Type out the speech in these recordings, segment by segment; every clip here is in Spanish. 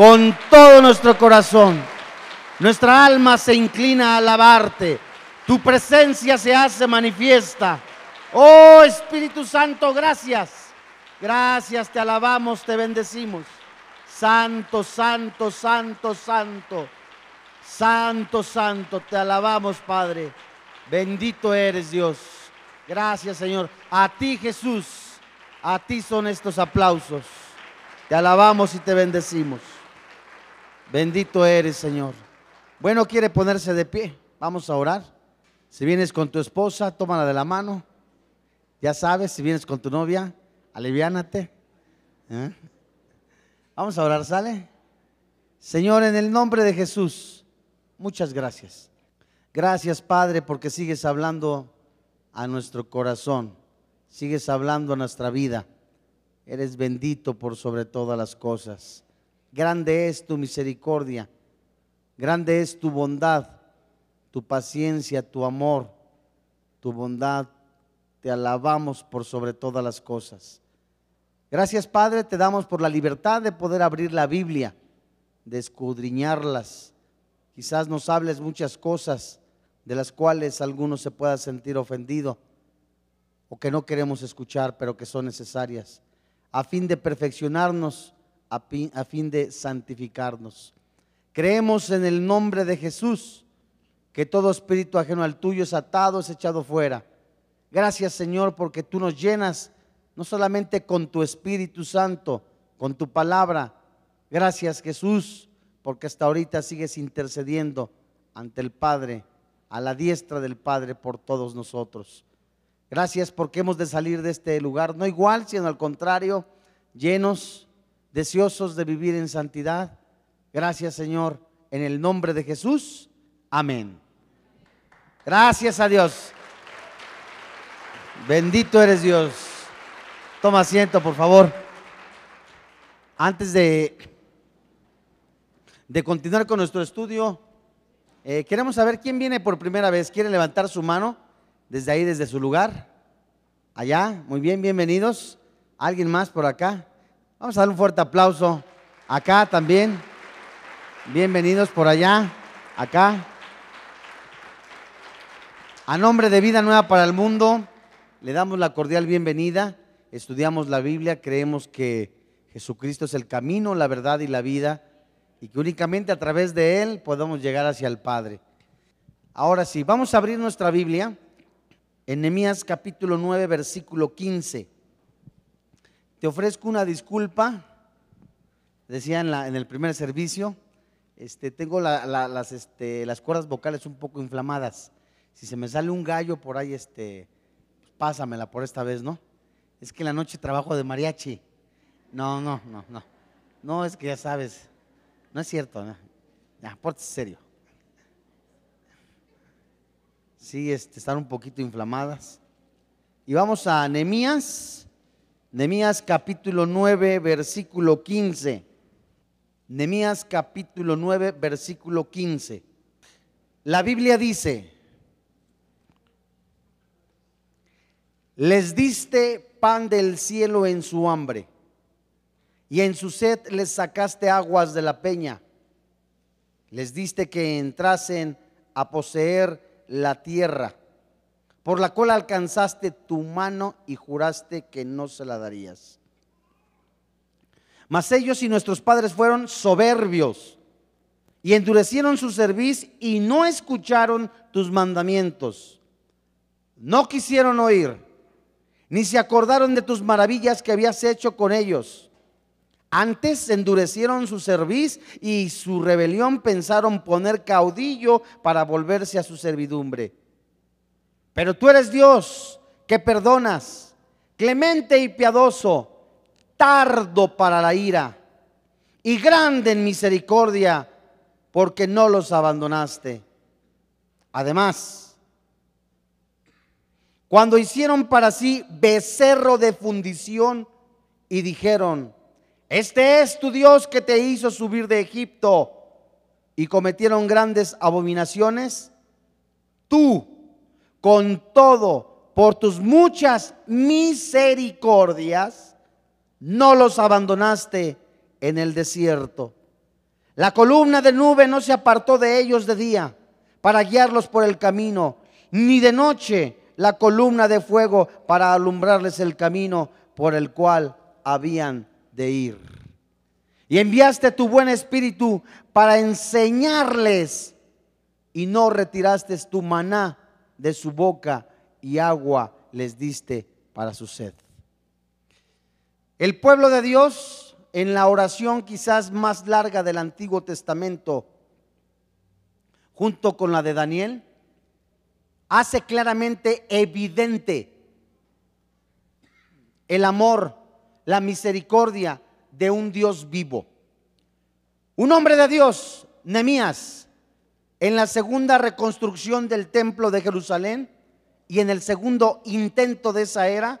con todo nuestro corazón. Nuestra alma se inclina a alabarte. Tu presencia se hace manifiesta. Oh Espíritu Santo, gracias. Gracias, te alabamos, te bendecimos. Santo, santo, santo, santo. Santo, santo, te alabamos, Padre. Bendito eres Dios. Gracias, Señor. A ti, Jesús. A ti son estos aplausos. Te alabamos y te bendecimos. Bendito eres, Señor. Bueno, quiere ponerse de pie. Vamos a orar. Si vienes con tu esposa, tómala de la mano. Ya sabes, si vienes con tu novia, aliviánate. ¿Eh? Vamos a orar, ¿sale? Señor, en el nombre de Jesús, muchas gracias. Gracias, Padre, porque sigues hablando a nuestro corazón, sigues hablando a nuestra vida. Eres bendito por sobre todas las cosas. Grande es tu misericordia, grande es tu bondad, tu paciencia, tu amor, tu bondad. Te alabamos por sobre todas las cosas. Gracias Padre, te damos por la libertad de poder abrir la Biblia, de escudriñarlas. Quizás nos hables muchas cosas de las cuales alguno se pueda sentir ofendido o que no queremos escuchar, pero que son necesarias, a fin de perfeccionarnos, a fin, de santificarnos. Creemos en el nombre de Jesús, que todo espíritu ajeno al tuyo es atado, es echado fuera. Gracias Señor, porque tú nos llenas no solamente con tu Espíritu Santo, con tu palabra. Gracias Jesús, porque hasta ahorita sigues intercediendo ante el Padre a la diestra del Padre por todos nosotros. Gracias porque hemos de salir de este lugar, no igual, sino al contrario, llenos, deseosos de vivir en santidad. Gracias Señor, en el nombre de Jesús. Amén. Gracias a Dios. Bendito eres Dios. Toma asiento, por favor. Antes de, de continuar con nuestro estudio, eh, queremos saber quién viene por primera vez. ¿Quiere levantar su mano desde ahí, desde su lugar? Allá, muy bien, bienvenidos. ¿Alguien más por acá? Vamos a dar un fuerte aplauso. Acá también. Bienvenidos por allá, acá. A nombre de Vida Nueva para el Mundo, le damos la cordial bienvenida. Estudiamos la Biblia, creemos que Jesucristo es el camino, la verdad y la vida y que únicamente a través de Él podamos llegar hacia el Padre. Ahora sí, vamos a abrir nuestra Biblia en Nehemías capítulo 9, versículo 15. Te ofrezco una disculpa, decía en, el primer servicio, este, tengo las, este, las cuerdas vocales un poco inflamadas. Si se me sale un gallo por ahí, este, pues pásamela por esta vez, ¿no? Es que en la noche trabajo de mariachi. No, no, no, no. No, es que ya sabes, no es cierto, ¿no? Ya, serio. Sí, este, están un poquito inflamadas. Y vamos a Nemías, Nemías capítulo 9, versículo 15. Nemías capítulo 9, versículo 15. La Biblia dice, les diste pan del cielo en su hambre y en su sed les sacaste aguas de la peña. Les diste que entrasen a poseer la tierra, por la cual alcanzaste tu mano y juraste que no se la darías. Mas ellos y nuestros padres fueron soberbios y endurecieron su cerviz y no escucharon tus mandamientos. No quisieron oír, ni se acordaron de tus maravillas que habías hecho con ellos antes endurecieron su cerviz y su rebelión pensaron poner caudillo para volverse a su servidumbre. Pero tú eres Dios que perdonas, clemente y piadoso, tardo para la ira y grande en misericordia, porque no los abandonaste. Además, cuando hicieron para sí becerro de fundición y dijeron, este es tu Dios que te hizo subir de Egipto y cometieron grandes abominaciones. Tú, con todo, por tus muchas misericordias, no los abandonaste en el desierto. La columna de nube no se apartó de ellos de día para guiarlos por el camino, ni de noche la columna de fuego para alumbrarles el camino por el cual habían de ir. Y enviaste tu buen espíritu para enseñarles y no retiraste tu maná de su boca y agua les diste para su sed. El pueblo de Dios, en la oración quizás más larga del Antiguo Testamento, junto con la de Daniel, hace claramente evidente el amor, la misericordia de un Dios vivo. Un hombre de Dios, Nemías, en la segunda reconstrucción del templo de Jerusalén y en el segundo intento de esa era,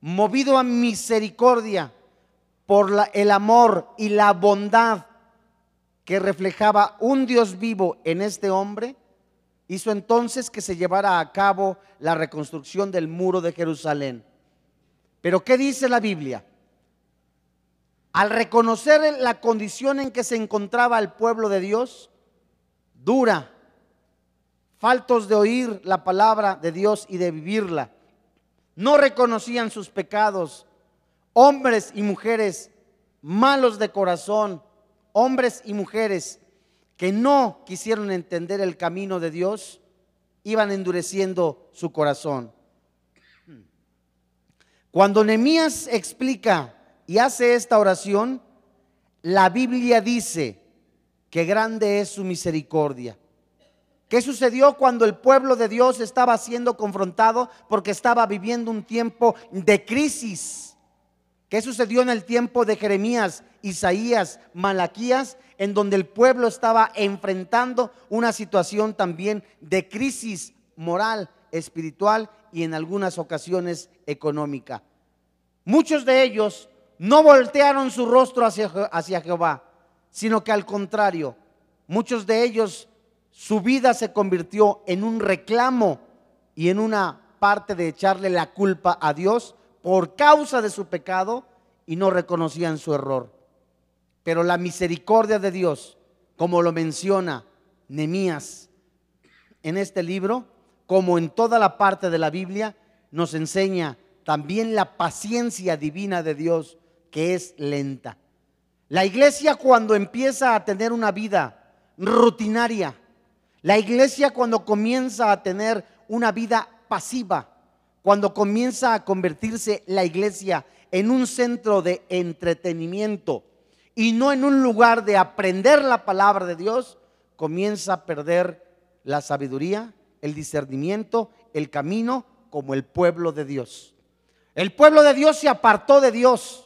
movido a misericordia por el amor y la bondad que reflejaba un Dios vivo en este hombre, hizo entonces que se llevara a cabo la reconstrucción del muro de Jerusalén. Pero ¿qué dice la Biblia? Al reconocer la condición en que se encontraba el pueblo de Dios, dura, faltos de oír la palabra de Dios y de vivirla, no reconocían sus pecados, hombres y mujeres malos de corazón, hombres y mujeres que no quisieron entender el camino de Dios, iban endureciendo su corazón. Cuando Nehemías explica y hace esta oración, la Biblia dice que grande es su misericordia. ¿Qué sucedió cuando el pueblo de Dios estaba siendo confrontado porque estaba viviendo un tiempo de crisis? ¿Qué sucedió en el tiempo de Jeremías, Isaías, Malaquías, en donde el pueblo estaba enfrentando una situación también de crisis moral, espiritual y en algunas ocasiones económica? Muchos de ellos no voltearon su rostro hacia, hacia Jehová, sino que al contrario, muchos de ellos su vida se convirtió en un reclamo y en una parte de echarle la culpa a Dios por causa de su pecado y no reconocían su error. Pero la misericordia de Dios, como lo menciona Nemías en este libro, como en toda la parte de la Biblia, nos enseña también la paciencia divina de Dios, que es lenta. La iglesia cuando empieza a tener una vida rutinaria, la iglesia cuando comienza a tener una vida pasiva, cuando comienza a convertirse la iglesia en un centro de entretenimiento y no en un lugar de aprender la palabra de Dios, comienza a perder la sabiduría, el discernimiento, el camino como el pueblo de Dios. El pueblo de Dios se apartó de Dios.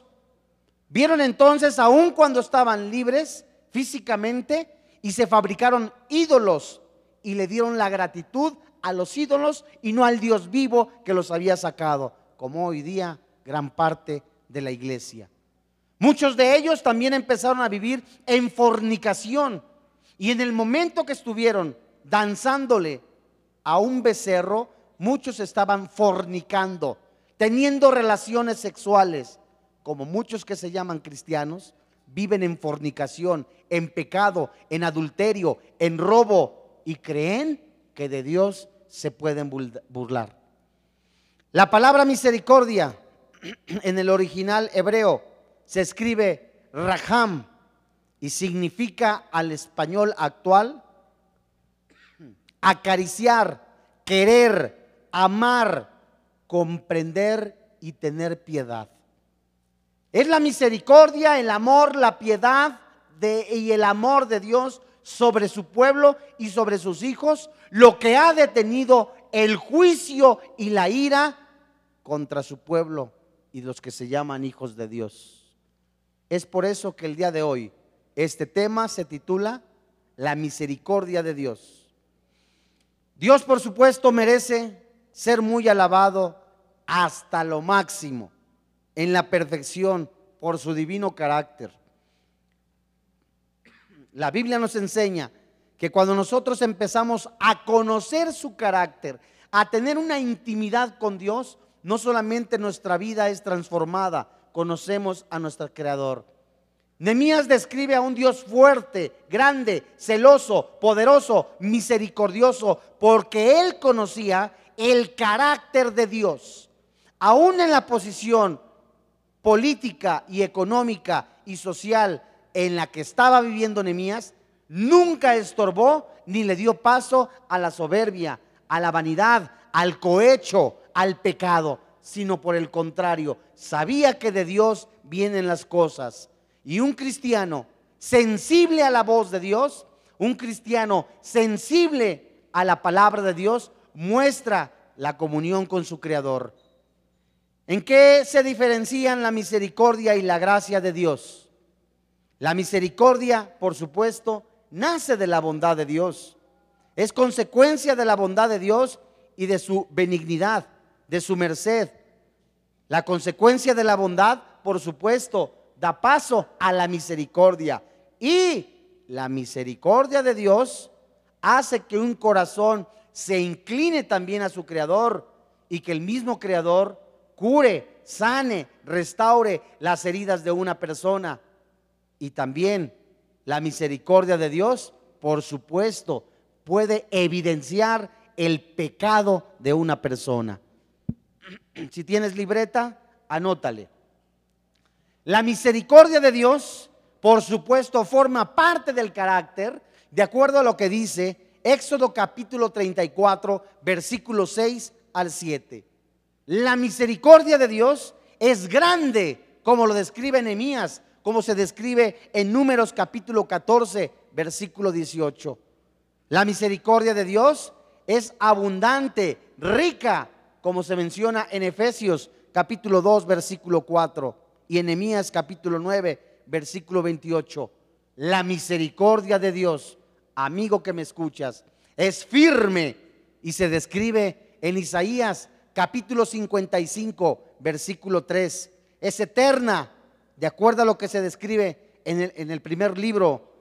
Vieron entonces, aun cuando estaban libres físicamente, y se fabricaron ídolos y le dieron la gratitud a los ídolos y no al Dios vivo que los había sacado, como hoy día gran parte de la iglesia. Muchos de ellos también empezaron a vivir en fornicación y en el momento que estuvieron danzándole a un becerro, muchos estaban fornicando, teniendo relaciones sexuales, como muchos que se llaman cristianos, viven en fornicación, en pecado, en adulterio, en robo, y creen que de Dios se pueden burlar. La palabra misericordia en el original hebreo se escribe raham y significa al español actual acariciar, querer, amar, comprender y tener piedad. Es la misericordia, el amor, la piedad y el amor de Dios sobre su pueblo y sobre sus hijos, lo que ha detenido el juicio y la ira contra su pueblo y los que se llaman hijos de Dios. Es por eso que el día de hoy este tema se titula La misericordia de Dios. Dios, por supuesto, merece ser muy alabado hasta lo máximo, en la perfección, por su divino carácter. La Biblia nos enseña que cuando nosotros empezamos a conocer su carácter, a tener una intimidad con Dios, no solamente nuestra vida es transformada, conocemos a nuestro Creador. Nemías describe a un Dios fuerte, grande, celoso, poderoso, misericordioso, porque él conocía el carácter de Dios. Aún en la posición política y económica y social en la que estaba viviendo Nemías, nunca estorbó ni le dio paso a la soberbia, a la vanidad, al cohecho, al pecado, sino por el contrario, sabía que de Dios vienen las cosas y un cristiano sensible a la voz de Dios, un cristiano sensible a la palabra de Dios, muestra la comunión con su Creador. ¿En qué se diferencian la misericordia y la gracia de Dios? La misericordia, por supuesto, nace de la bondad de Dios. Es consecuencia de la bondad de Dios y de su benignidad, de su merced. La consecuencia de la bondad, por supuesto, da paso a la misericordia. Y la misericordia de Dios hace que un corazón se incline también a su Creador y que el mismo Creador cure, sane, restaure las heridas de una persona. Y también la misericordia de Dios, por supuesto, puede evidenciar el pecado de una persona. Si tienes libreta, anótale. La misericordia de Dios, por supuesto, forma parte del carácter, de acuerdo a lo que dice Éxodo capítulo 34, versículo 6 al 7. La misericordia de Dios es grande, como lo describe Nehemías, como se describe en Números capítulo 14, versículo 18. La misericordia de Dios es abundante, rica, como se menciona en Efesios capítulo 2, versículo 4 y en capítulo 9, versículo 28. La misericordia de Dios, amigo que me escuchas, es firme y se describe en Isaías capítulo 55, versículo 3. Es eterna, de acuerdo a lo que se describe en el, primer libro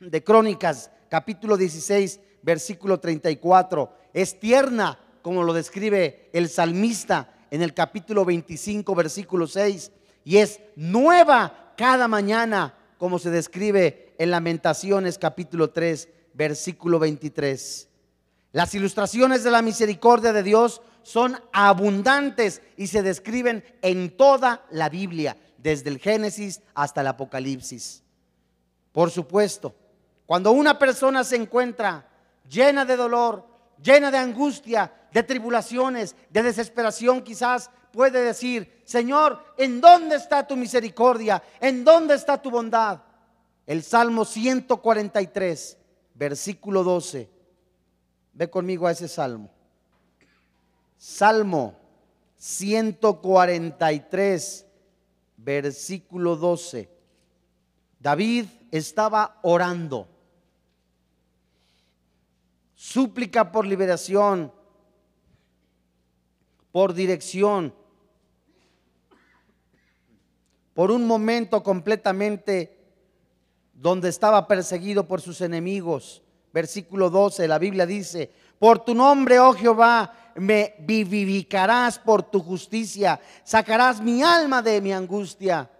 de Crónicas, capítulo 16, versículo 34. Es tierna, como lo describe el salmista en el capítulo 25, versículo 6 y es nueva cada mañana, como se describe en Lamentaciones capítulo 3, versículo 23. Las ilustraciones de la misericordia de Dios son abundantes y se describen en toda la Biblia, desde el Génesis hasta el Apocalipsis. Por supuesto, cuando una persona se encuentra llena de dolor, llena de angustia, de tribulaciones, de desesperación quizás, puede decir, Señor, ¿en dónde está tu misericordia? ¿En dónde está tu bondad? El Salmo 143, versículo 12. Ve conmigo a ese salmo. Salmo 143, versículo 12. David estaba orando. Súplica por liberación, por dirección por un momento completamente donde estaba perseguido por sus enemigos. Versículo 12, la Biblia dice, por tu nombre, oh Jehová, me vivificarás por tu justicia, sacarás mi alma de mi angustia.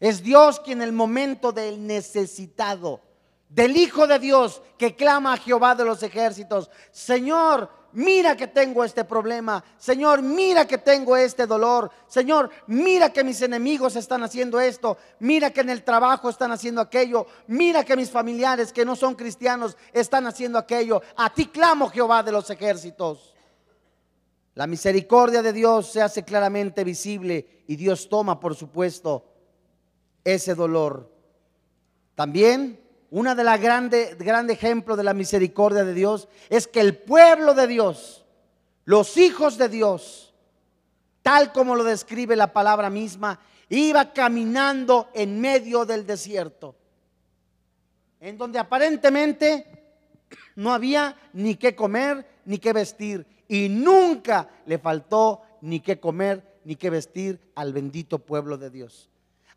Es Dios quien en el momento del necesitado, del Hijo de Dios que clama a Jehová de los ejércitos, Señor, mira que tengo este problema. Señor, mira que tengo este dolor. Señor, mira que mis enemigos están haciendo esto. Mira que en el trabajo están haciendo aquello. Mira que mis familiares que no son cristianos están haciendo aquello. A ti clamo, Jehová de los ejércitos. La misericordia de Dios se hace claramente visible y Dios toma, por supuesto, ese dolor. También una de las grandes grande ejemplo de la misericordia de Dios es que el pueblo de Dios, los hijos de Dios, tal como lo describe la palabra misma, iba caminando en medio del desierto, en donde aparentemente no había ni qué comer ni qué vestir, y nunca le faltó ni qué comer ni qué vestir al bendito pueblo de Dios.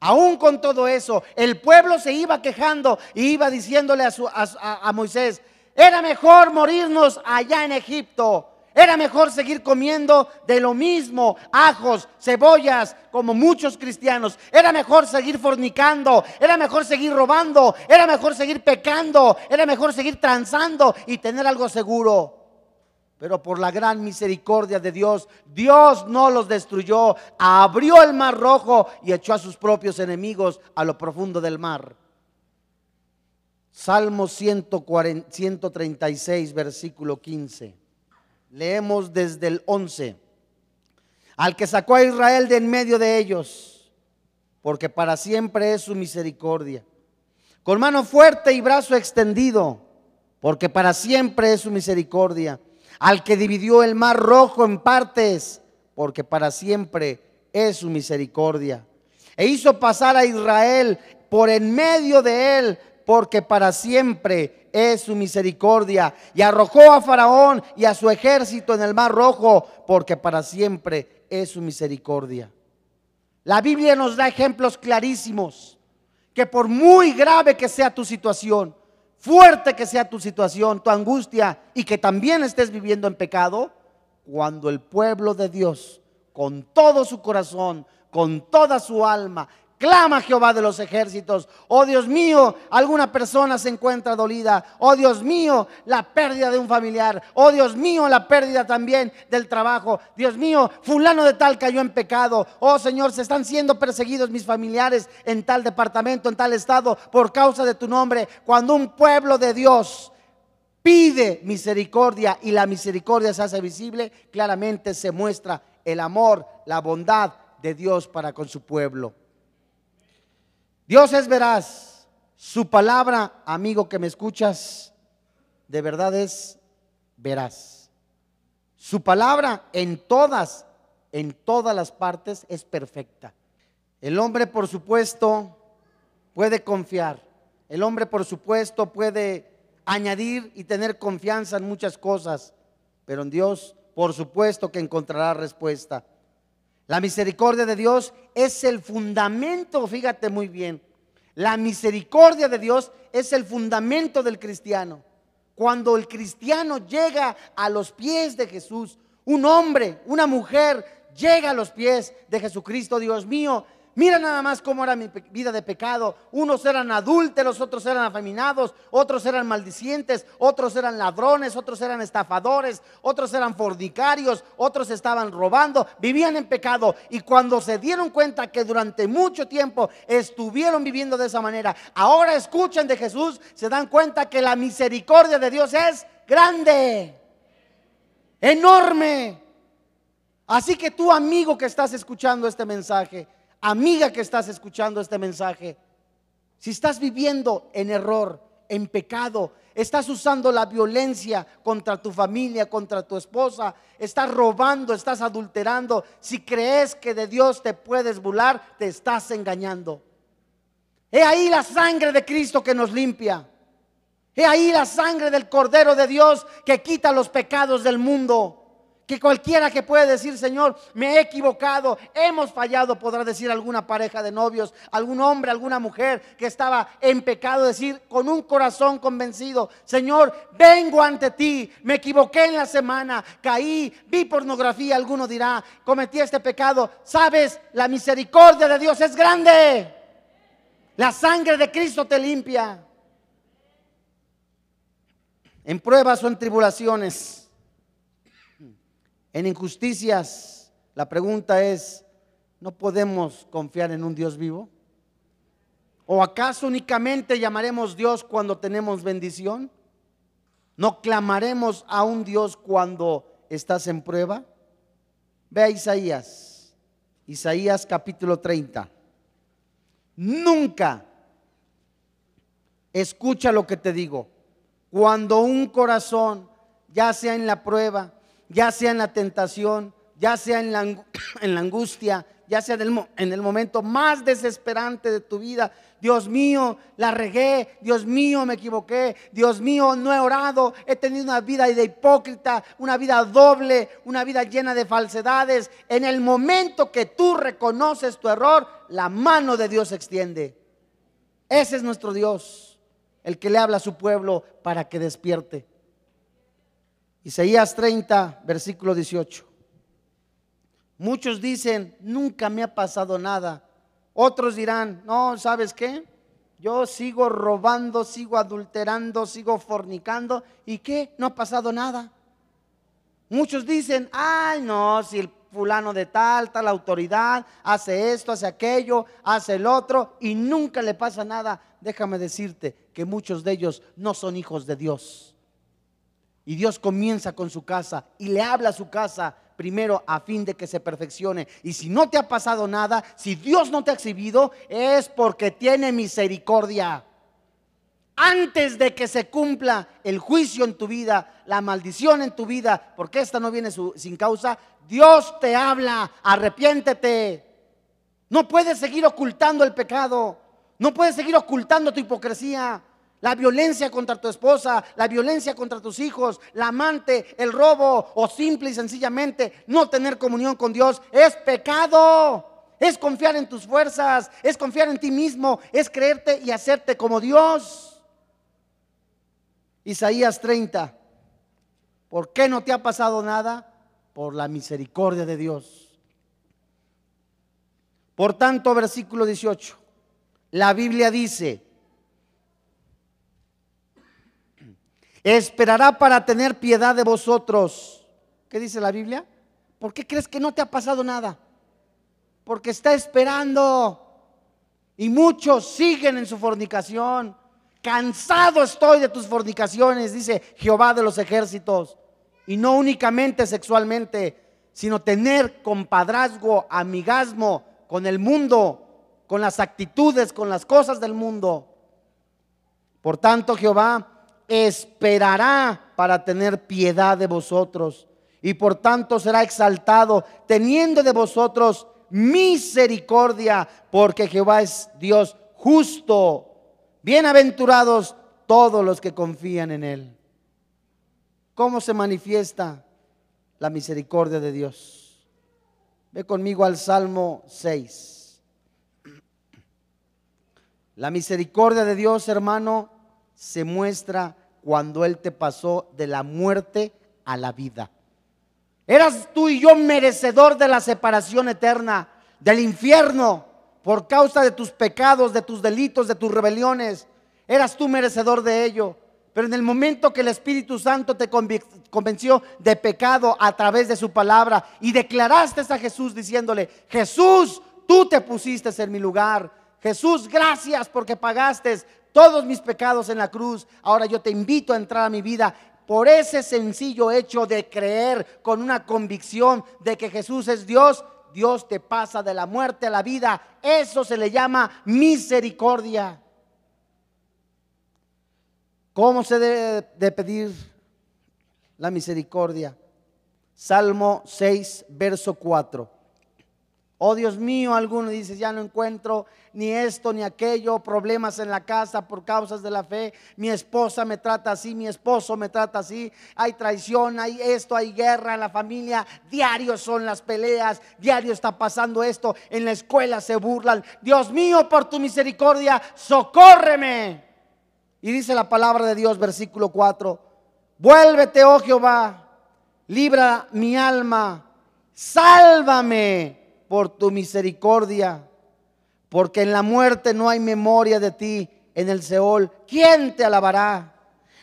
Aún con todo eso, el pueblo se iba quejando y iba diciéndole a, Moisés, era mejor morirnos allá en Egipto. Era mejor seguir comiendo de lo mismo, ajos, cebollas, como muchos cristianos. Era mejor seguir fornicando, era mejor seguir robando, era mejor seguir pecando, era mejor seguir transando y tener algo seguro. Pero por la gran misericordia de Dios, Dios no los destruyó, abrió el mar rojo y echó a sus propios enemigos a lo profundo del mar. Salmo 136, versículo 15. Leemos desde el 11. Al que sacó a Israel de en medio de ellos, porque para siempre es su misericordia. Con mano fuerte y brazo extendido, porque para siempre es su misericordia. Al que dividió el mar rojo en partes, porque para siempre es su misericordia. E hizo pasar a Israel por en medio de él porque para siempre es su misericordia. Y arrojó a Faraón y a su ejército en el mar rojo, porque para siempre es su misericordia. La Biblia nos da ejemplos clarísimos que por muy grave que sea tu situación, fuerte que sea tu situación, tu angustia y que también estés viviendo en pecado, cuando el pueblo de Dios, con todo su corazón, con toda su alma, Clama Jehová de los ejércitos. Oh Dios mío, alguna persona se encuentra dolida. Oh Dios mío, la pérdida de un familiar. Oh Dios mío, la pérdida también del trabajo. Dios mío, fulano de tal cayó en pecado. Oh Señor, se están siendo perseguidos mis familiares en tal departamento, en tal estado, por causa de tu nombre. Cuando un pueblo de Dios pide misericordia y la misericordia se hace visible, claramente se muestra el amor, la bondad de Dios para con su pueblo. Dios es veraz. Su palabra, amigo que me escuchas, de verdad es veraz. Su palabra en todas, en todas las partes es perfecta. El hombre, por supuesto, puede confiar. El hombre, por supuesto, puede añadir y tener confianza en muchas cosas, pero en Dios, por supuesto, que encontrará respuesta. La misericordia de Dios es el fundamento, fíjate muy bien, la misericordia de Dios es el fundamento del cristiano. Cuando el cristiano llega a los pies de Jesús, un hombre, una mujer llega a los pies de Jesucristo, Dios mío, Mira nada más cómo era mi vida de pecado. Unos eran adúlteros, otros eran afeminados, otros eran maldicientes, otros eran ladrones, otros eran estafadores, otros eran fornicarios, otros estaban robando, vivían en pecado. Y cuando se dieron cuenta que durante mucho tiempo estuvieron viviendo de esa manera, ahora escuchen de Jesús, se dan cuenta que la misericordia de Dios es grande, enorme. Así que tú, amigo que estás escuchando este mensaje, amiga que estás escuchando este mensaje, si estás viviendo en error, en pecado, estás usando la violencia contra tu familia, contra tu esposa, estás robando, estás adulterando, si crees que de Dios te puedes burlar, te estás engañando. He ahí la sangre de Cristo que nos limpia. He ahí la sangre del Cordero de Dios que quita los pecados del mundo. Que cualquiera que puede decir, Señor, me he equivocado, hemos fallado, podrá decir alguna pareja de novios, algún hombre, alguna mujer que estaba en pecado, decir con un corazón convencido, Señor, vengo ante ti, me equivoqué en la semana, caí, vi pornografía, alguno dirá, cometí este pecado. Sabes, la misericordia de Dios es grande. La sangre de Cristo te limpia. En pruebas o en tribulaciones en injusticias, la pregunta es, ¿no podemos confiar en un Dios vivo? ¿O acaso únicamente llamaremos Dios cuando tenemos bendición? ¿No clamaremos a un Dios cuando estás en prueba? Ve a Isaías, Isaías capítulo 30. Nunca, escucha lo que te digo, cuando un corazón, ya sea en la prueba, ya sea en la tentación, ya sea en la, en la angustia, ya sea en el momento más desesperante de tu vida. Dios mío, la regué, Dios mío, me equivoqué, Dios mío, no he orado, he tenido una vida de hipócrita, una vida doble, una vida llena de falsedades. En el momento que tú reconoces tu error, la mano de Dios se extiende. Ese es nuestro Dios, el que le habla a su pueblo para que despierte. Isaías 30, versículo 18. Muchos dicen, nunca me ha pasado nada. Otros dirán, no, ¿sabes qué? Yo sigo robando, sigo adulterando, sigo fornicando. ¿Y qué? No ha pasado nada. Muchos dicen, ay, no, si el fulano de tal, tal autoridad hace esto, hace aquello, hace el otro y nunca le pasa nada. Déjame decirte que muchos de ellos no son hijos de Dios. Y Dios comienza con su casa y le habla a su casa primero a fin de que se perfeccione. Y si no te ha pasado nada, si Dios no te ha exhibido, es porque tiene misericordia. Antes de que se cumpla el juicio en tu vida, la maldición en tu vida, porque esta no viene sin causa, Dios te habla, arrepiéntete. No puedes seguir ocultando el pecado, no puedes seguir ocultando tu hipocresía la violencia contra tu esposa, la violencia contra tus hijos, la amante, el robo o simple y sencillamente no tener comunión con Dios es pecado. Es confiar en tus fuerzas, es confiar en ti mismo, es creerte y hacerte como Dios. Isaías 30. ¿Por qué no te ha pasado nada? Por la misericordia de Dios. Por tanto, versículo 18. La Biblia dice, esperará para tener piedad de vosotros. ¿Qué dice la Biblia? ¿Por qué crees que no te ha pasado nada? Porque está esperando. Y muchos siguen en su fornicación. Cansado estoy de tus fornicaciones, dice Jehová de los ejércitos. Y no únicamente sexualmente, sino tener compadrazgo, amigasmo con el mundo, con las actitudes, con las cosas del mundo. Por tanto, Jehová esperará para tener piedad de vosotros y por tanto será exaltado, teniendo de vosotros misericordia, porque Jehová es Dios justo. Bienaventurados todos los que confían en Él. ¿Cómo se manifiesta la misericordia de Dios? Ve conmigo al Salmo 6. La misericordia de Dios, hermano, se muestra cuando Él te pasó de la muerte a la vida. Eras tú y yo merecedor de la separación eterna, del infierno, por causa de tus pecados, de tus delitos, de tus rebeliones. Eras tú merecedor de ello. Pero en el momento que el Espíritu Santo te convenció de pecado a través de su palabra y declaraste a Jesús diciéndole, Jesús, tú te pusiste en mi lugar. Jesús, gracias porque pagaste todos mis pecados en la cruz. Ahora yo te invito a entrar a mi vida por ese sencillo hecho de creer con una convicción de que Jesús es Dios. Dios te pasa de la muerte a la vida. Eso se le llama misericordia. ¿Cómo se debe de pedir la misericordia? Salmo 6, verso 4. Oh Dios mío, alguno dice, ya no encuentro ni esto ni aquello, problemas en la casa por causas de la fe. Mi esposa me trata así, mi esposo me trata así. Hay traición, hay esto, hay guerra en la familia. Diario son las peleas, diario está pasando esto. En la escuela se burlan. Dios mío, por tu misericordia, socórreme. Y dice la palabra de Dios, versículo 4. Vuélvete, oh Jehová, libra mi alma, sálvame por tu misericordia, porque en la muerte no hay memoria de ti, en el Seol, ¿quién te alabará?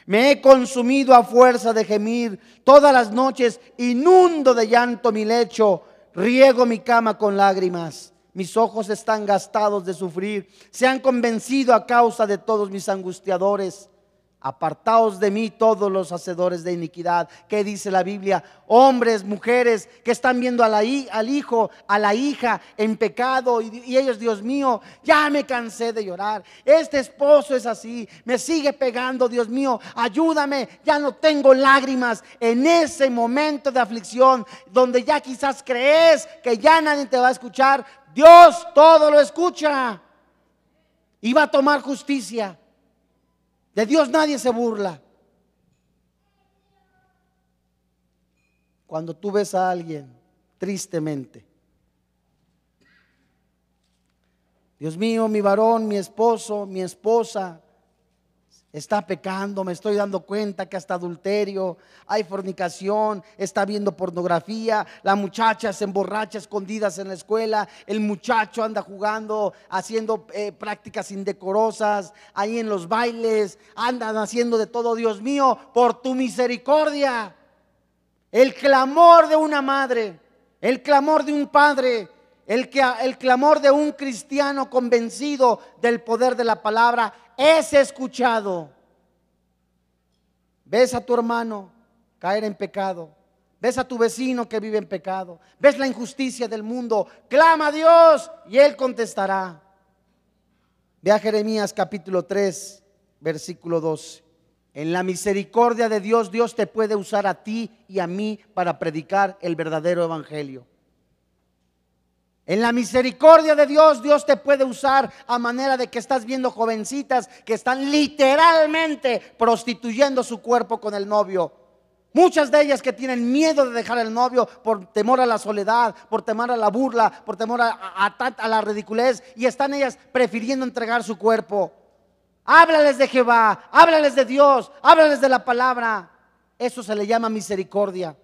Me he consumido a fuerza de gemir, todas las noches inundo de llanto mi lecho, riego mi cama con lágrimas. Mis ojos están gastados de sufrir, se han convencido a causa de todos mis angustiadores. Apartaos de mí todos los hacedores de iniquidad. ¿Qué dice la Biblia? Hombres, mujeres que están viendo al hijo, a la hija en pecado y, y, ellos, Dios mío, ya me cansé de llorar. Este esposo es así, me sigue pegando, Dios mío, ayúdame, ya no tengo lágrimas en ese momento de aflicción donde ya quizás crees que ya nadie te va a escuchar. Dios todo lo escucha y va a tomar justicia. De Dios nadie se burla. Cuando tú ves a alguien tristemente, Dios mío, mi varón, mi esposo, mi esposa, está pecando, me estoy dando cuenta que hasta adulterio, hay fornicación, está viendo pornografía, la muchacha se emborracha escondidas en la escuela, el muchacho anda jugando, haciendo eh, prácticas indecorosas, ahí en los bailes, andan haciendo de todo, Dios mío, por tu misericordia. El clamor de una madre, el clamor de un padre, el, que, el clamor de un cristiano convencido del poder de la palabra es escuchado. Ves a tu hermano caer en pecado. Ves a tu vecino que vive en pecado. Ves la injusticia del mundo. Clama a Dios y Él contestará. Ve a Jeremías capítulo 3, versículo 12. En la misericordia de Dios, Dios te puede usar a ti y a mí para predicar el verdadero evangelio. En la misericordia de Dios, Dios te puede usar a manera de que estás viendo jovencitas que están literalmente prostituyendo su cuerpo con el novio. Muchas de ellas que tienen miedo de dejar el novio por temor a la soledad, por temor a la burla, por temor a, la ridiculez y están ellas prefiriendo entregar su cuerpo. Háblales de Jehová, háblales de Dios, háblales de la palabra. Eso se le llama misericordia.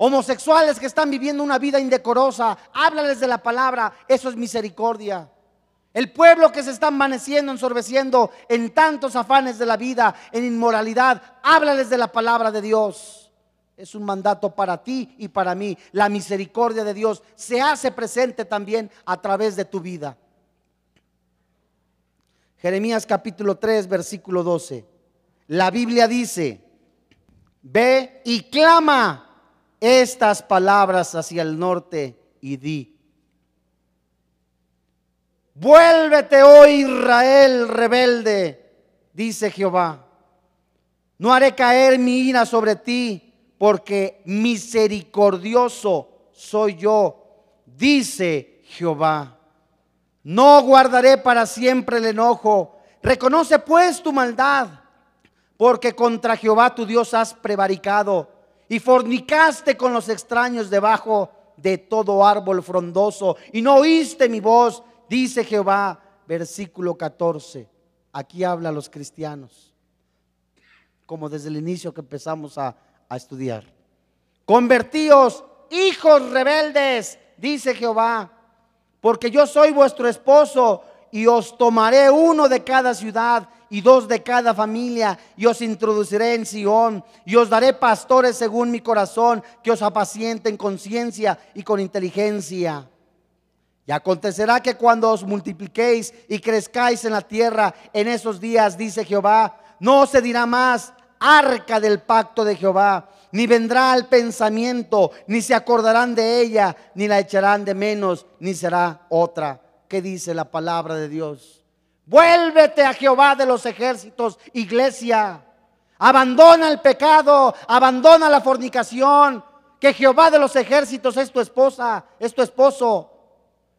Homosexuales que están viviendo una vida indecorosa, háblales de la palabra, eso es misericordia. El pueblo que se está amaneciendo, ensorbeciendo en tantos afanes de la vida, en inmoralidad, háblales de la palabra de Dios. Es un mandato para ti y para mí. La misericordia de Dios se hace presente también a través de tu vida. Jeremías capítulo 3, versículo 12. La Biblia dice, ve y clama estas palabras hacia el norte y di, vuélvete, oh Israel rebelde, dice Jehová, no haré caer mi ira sobre ti, porque misericordioso soy yo, dice Jehová. No guardaré para siempre el enojo. Reconoce pues tu maldad, porque contra Jehová tu Dios has prevaricado y fornicaste con los extraños debajo de todo árbol frondoso y no oíste mi voz, dice Jehová, versículo 14. Aquí habla a los cristianos, como desde el inicio que empezamos a, a estudiar. Convertíos, hijos rebeldes, dice Jehová, porque yo soy vuestro esposo y os tomaré uno de cada ciudad y dos de cada familia, y os introduciré en Sion, y os daré pastores según mi corazón, que os apacienten con ciencia y con inteligencia. Y acontecerá que cuando os multipliquéis y crezcáis en la tierra en esos días, dice Jehová, no se dirá más arca del pacto de Jehová, ni vendrá al pensamiento, ni se acordarán de ella, ni la echarán de menos, ni será otra. ¿Qué dice la palabra de Dios? Vuélvete a Jehová de los ejércitos, iglesia. Abandona el pecado, abandona la fornicación. Que Jehová de los ejércitos es tu esposa, es tu esposo.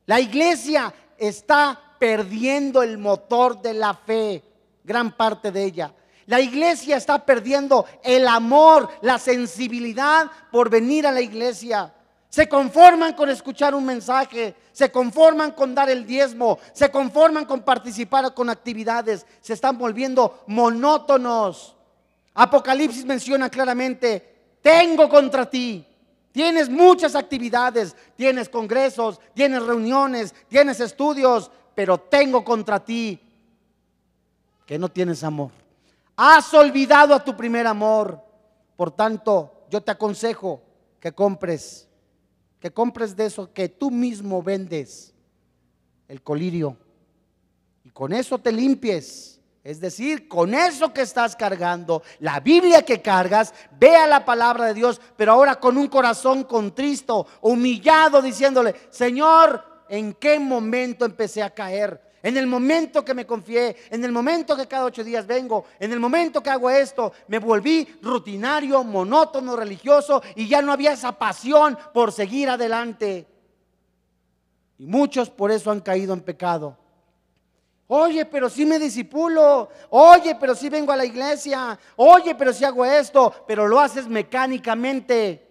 La iglesia está perdiendo el motor de la fe, gran parte de ella. La iglesia está perdiendo el amor, la sensibilidad por venir a la iglesia. Se conforman con escuchar un mensaje, se conforman con dar el diezmo, se conforman con participar con actividades, se están volviendo monótonos. Apocalipsis menciona claramente, tengo contra ti. Tienes muchas actividades, tienes congresos, tienes reuniones, tienes estudios, pero tengo contra ti que no tienes amor. Has olvidado a tu primer amor. Por tanto, yo te aconsejo que compres que compres de eso que tú mismo vendes, el colirio, y con eso te limpies. Es decir, con eso que estás cargando, la Biblia que cargas, vea la palabra de Dios, pero ahora con un corazón contristo, humillado, diciéndole, Señor, ¿en qué momento empecé a caer? En el momento que me confié, en el momento que cada ocho días vengo, en el momento que hago esto, me volví rutinario, monótono, religioso y ya no había esa pasión por seguir adelante. Y muchos por eso han caído en pecado. Oye, pero si me disipulo. Oye, pero si vengo a la iglesia. Oye, pero si hago esto. Pero lo haces mecánicamente.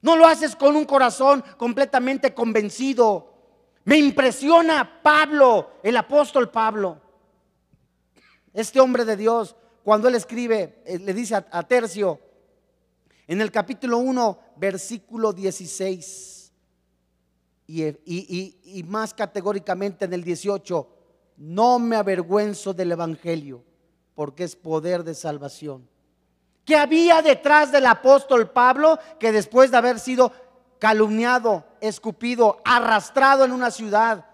No lo haces con un corazón completamente convencido. Me impresiona Pablo, el apóstol Pablo, este hombre de Dios, cuando él escribe, eh, le dice a, Tercio, en el capítulo 1, versículo 16, y, y más categóricamente en el 18, no me avergüenzo del Evangelio, porque es poder de salvación. ¿Qué había detrás del apóstol Pablo que después de haber sido calumniado, escupido, arrastrado en una ciudad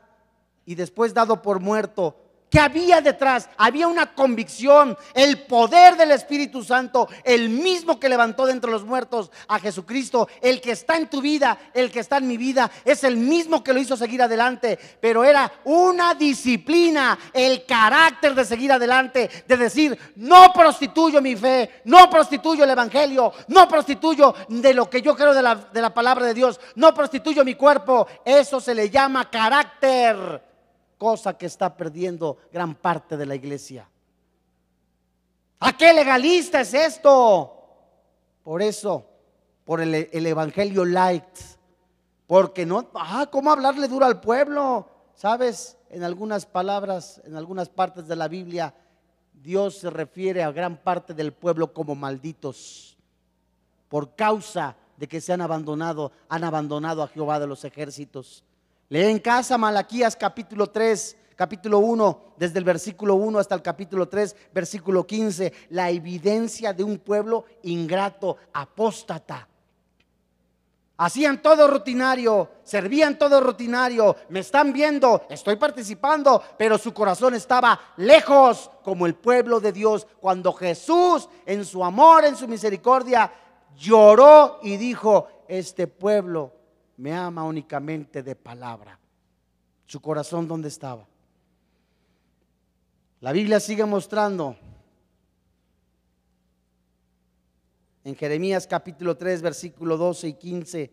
y después dado por muerto, ¿Qué había detrás? Había una convicción, el poder del Espíritu Santo, el mismo que levantó de entre los muertos a Jesucristo, el que está en tu vida, el que está en mi vida, es el mismo que lo hizo seguir adelante, pero era una disciplina, el carácter de seguir adelante, de decir, no prostituyo mi fe, no prostituyo el Evangelio, no prostituyo de lo que yo creo de la, de la palabra de Dios, no prostituyo mi cuerpo, eso se le llama carácter cosa que está perdiendo gran parte de la iglesia. ¿A qué legalista es esto? Por eso, por el, evangelio light. Porque no, ah, ¿cómo hablarle duro al pueblo? ¿Sabes? En algunas palabras, en algunas partes de la Biblia, Dios se refiere a gran parte del pueblo como malditos. Por causa de que se han abandonado, han abandonado a Jehová de los ejércitos. Lee en casa Malaquías capítulo 3, capítulo 1, desde el versículo 1 hasta el capítulo 3, versículo 15, la evidencia de un pueblo ingrato, apóstata. Hacían todo rutinario, servían todo rutinario, me están viendo, estoy participando, pero su corazón estaba lejos como el pueblo de Dios. Cuando Jesús en su amor, en su misericordia, lloró y dijo, este pueblo me ama únicamente de palabra. Su corazón, ¿dónde estaba? La Biblia sigue mostrando en Jeremías capítulo 3, versículo 12 y 15,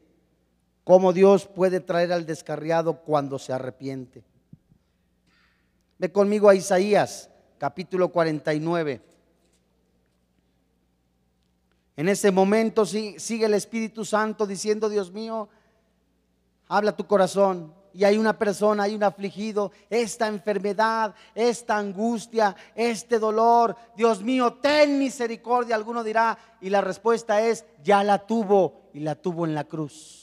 cómo Dios puede traer al descarriado cuando se arrepiente. Ve conmigo a Isaías capítulo 49. En ese momento sigue el Espíritu Santo diciendo, Dios mío, habla tu corazón. Y hay una persona, hay un afligido, esta enfermedad, esta angustia, este dolor, Dios mío, ten misericordia, alguno dirá, y la respuesta es, ya la tuvo y la tuvo en la cruz.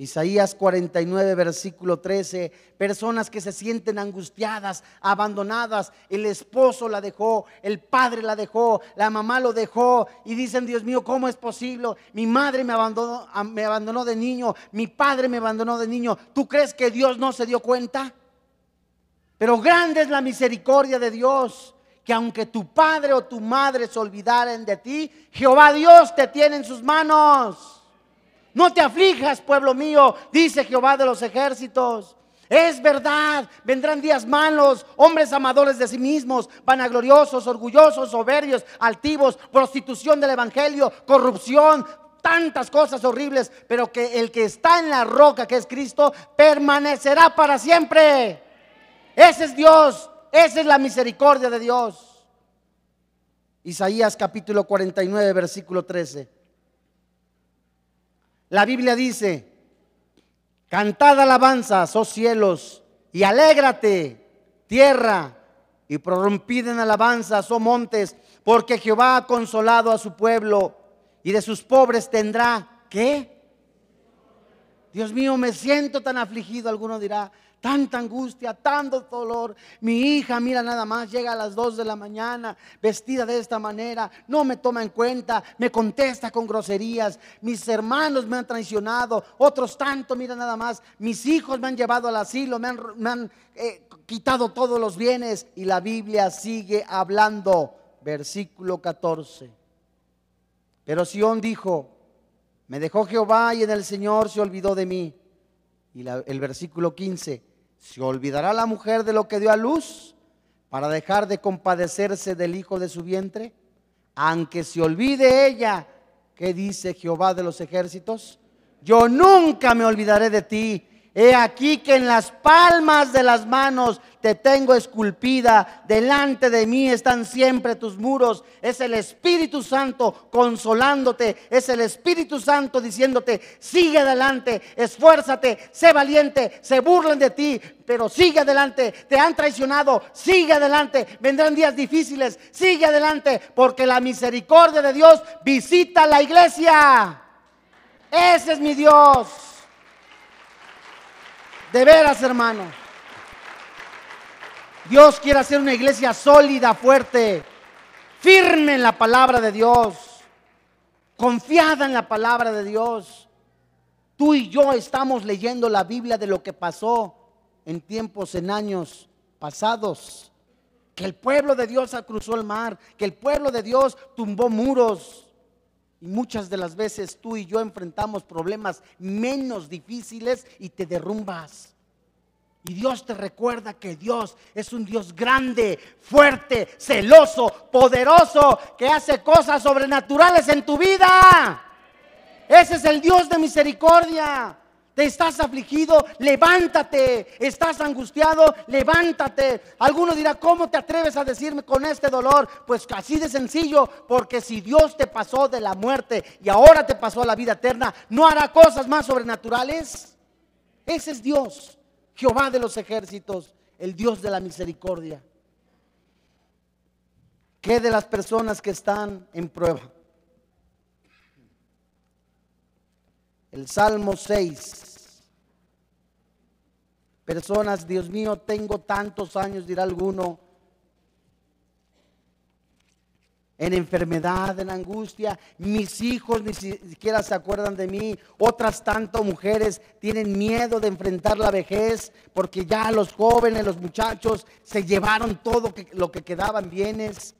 Isaías 49, versículo 13, personas que se sienten angustiadas, abandonadas, el esposo la dejó, el padre la dejó, la mamá lo dejó y dicen, Dios mío, ¿cómo es posible? Mi madre me abandonó, me abandonó de niño, mi padre me abandonó de niño. ¿Tú crees que Dios no se dio cuenta? Pero grande es la misericordia de Dios, que aunque tu padre o tu madre se olvidaren de ti, Jehová Dios te tiene en sus manos. No te aflijas, pueblo mío, dice Jehová de los ejércitos. Es verdad, vendrán días malos, hombres amadores de sí mismos, vanagloriosos, orgullosos, soberbios, altivos, prostitución del evangelio, corrupción, tantas cosas horribles, pero que el que está en la roca, que es Cristo, permanecerá para siempre. Ese es Dios, esa es la misericordia de Dios. Isaías capítulo 49, versículo 13. La Biblia dice, cantad alabanzas, oh cielos, y alégrate, tierra, y prorrumpid en alabanzas, oh montes, porque Jehová ha consolado a su pueblo, y de sus pobres tendrá, ¿qué? Dios mío, me siento tan afligido, alguno dirá, tanta angustia, tanto dolor. Mi hija, mira nada más, llega a las 2 de la mañana vestida de esta manera, no me toma en cuenta, me contesta con groserías. Mis hermanos me han traicionado, otros tanto, mira nada más. Mis hijos me han llevado al asilo, me han, eh, quitado todos los bienes y la Biblia sigue hablando. Versículo 14. Pero Sión dijo, me dejó Jehová y en el Señor se olvidó de mí. Y el versículo 15, ¿Se olvidará la mujer de lo que dio a luz para dejar de compadecerse del hijo de su vientre? Aunque se olvide ella, ¿qué dice Jehová de los ejércitos? Yo nunca me olvidaré de ti. He aquí que en las palmas de las manos te tengo esculpida, delante de mí están siempre tus muros. Es el Espíritu Santo consolándote, es el Espíritu Santo diciéndote, sigue adelante, esfuérzate, sé valiente, se burlan de ti, pero sigue adelante, te han traicionado, sigue adelante, vendrán días difíciles, sigue adelante, porque la misericordia de Dios visita la iglesia. Ese es mi Dios. De veras, hermano. Dios quiere hacer una iglesia sólida, fuerte, firme en la palabra de Dios, confiada en la palabra de Dios. Tú y yo estamos leyendo la Biblia de lo que pasó en tiempos, en años pasados. Que el pueblo de Dios cruzó el mar, que el pueblo de Dios tumbó muros. Y muchas de las veces tú y yo enfrentamos problemas menos difíciles y te derrumbas. Y Dios te recuerda que Dios es un Dios grande, fuerte, celoso, poderoso, que hace cosas sobrenaturales en tu vida. Ese es el Dios de misericordia. Te estás afligido, levántate. Estás angustiado, levántate. Alguno dirá, ¿cómo te atreves a decirme con este dolor? Pues así de sencillo, porque si Dios te pasó de la muerte y ahora te pasó a la vida eterna, ¿no hará cosas más sobrenaturales? Ese es Dios, Jehová de los ejércitos, el Dios de la misericordia. ¿Qué de las personas que están en prueba? El Salmo 6 Personas, Dios mío, tengo tantos años, dirá alguno, en enfermedad, en angustia. Mis hijos ni siquiera se acuerdan de mí. Otras tantas mujeres tienen miedo de enfrentar la vejez porque ya los jóvenes, los muchachos se llevaron todo lo que quedaban bienes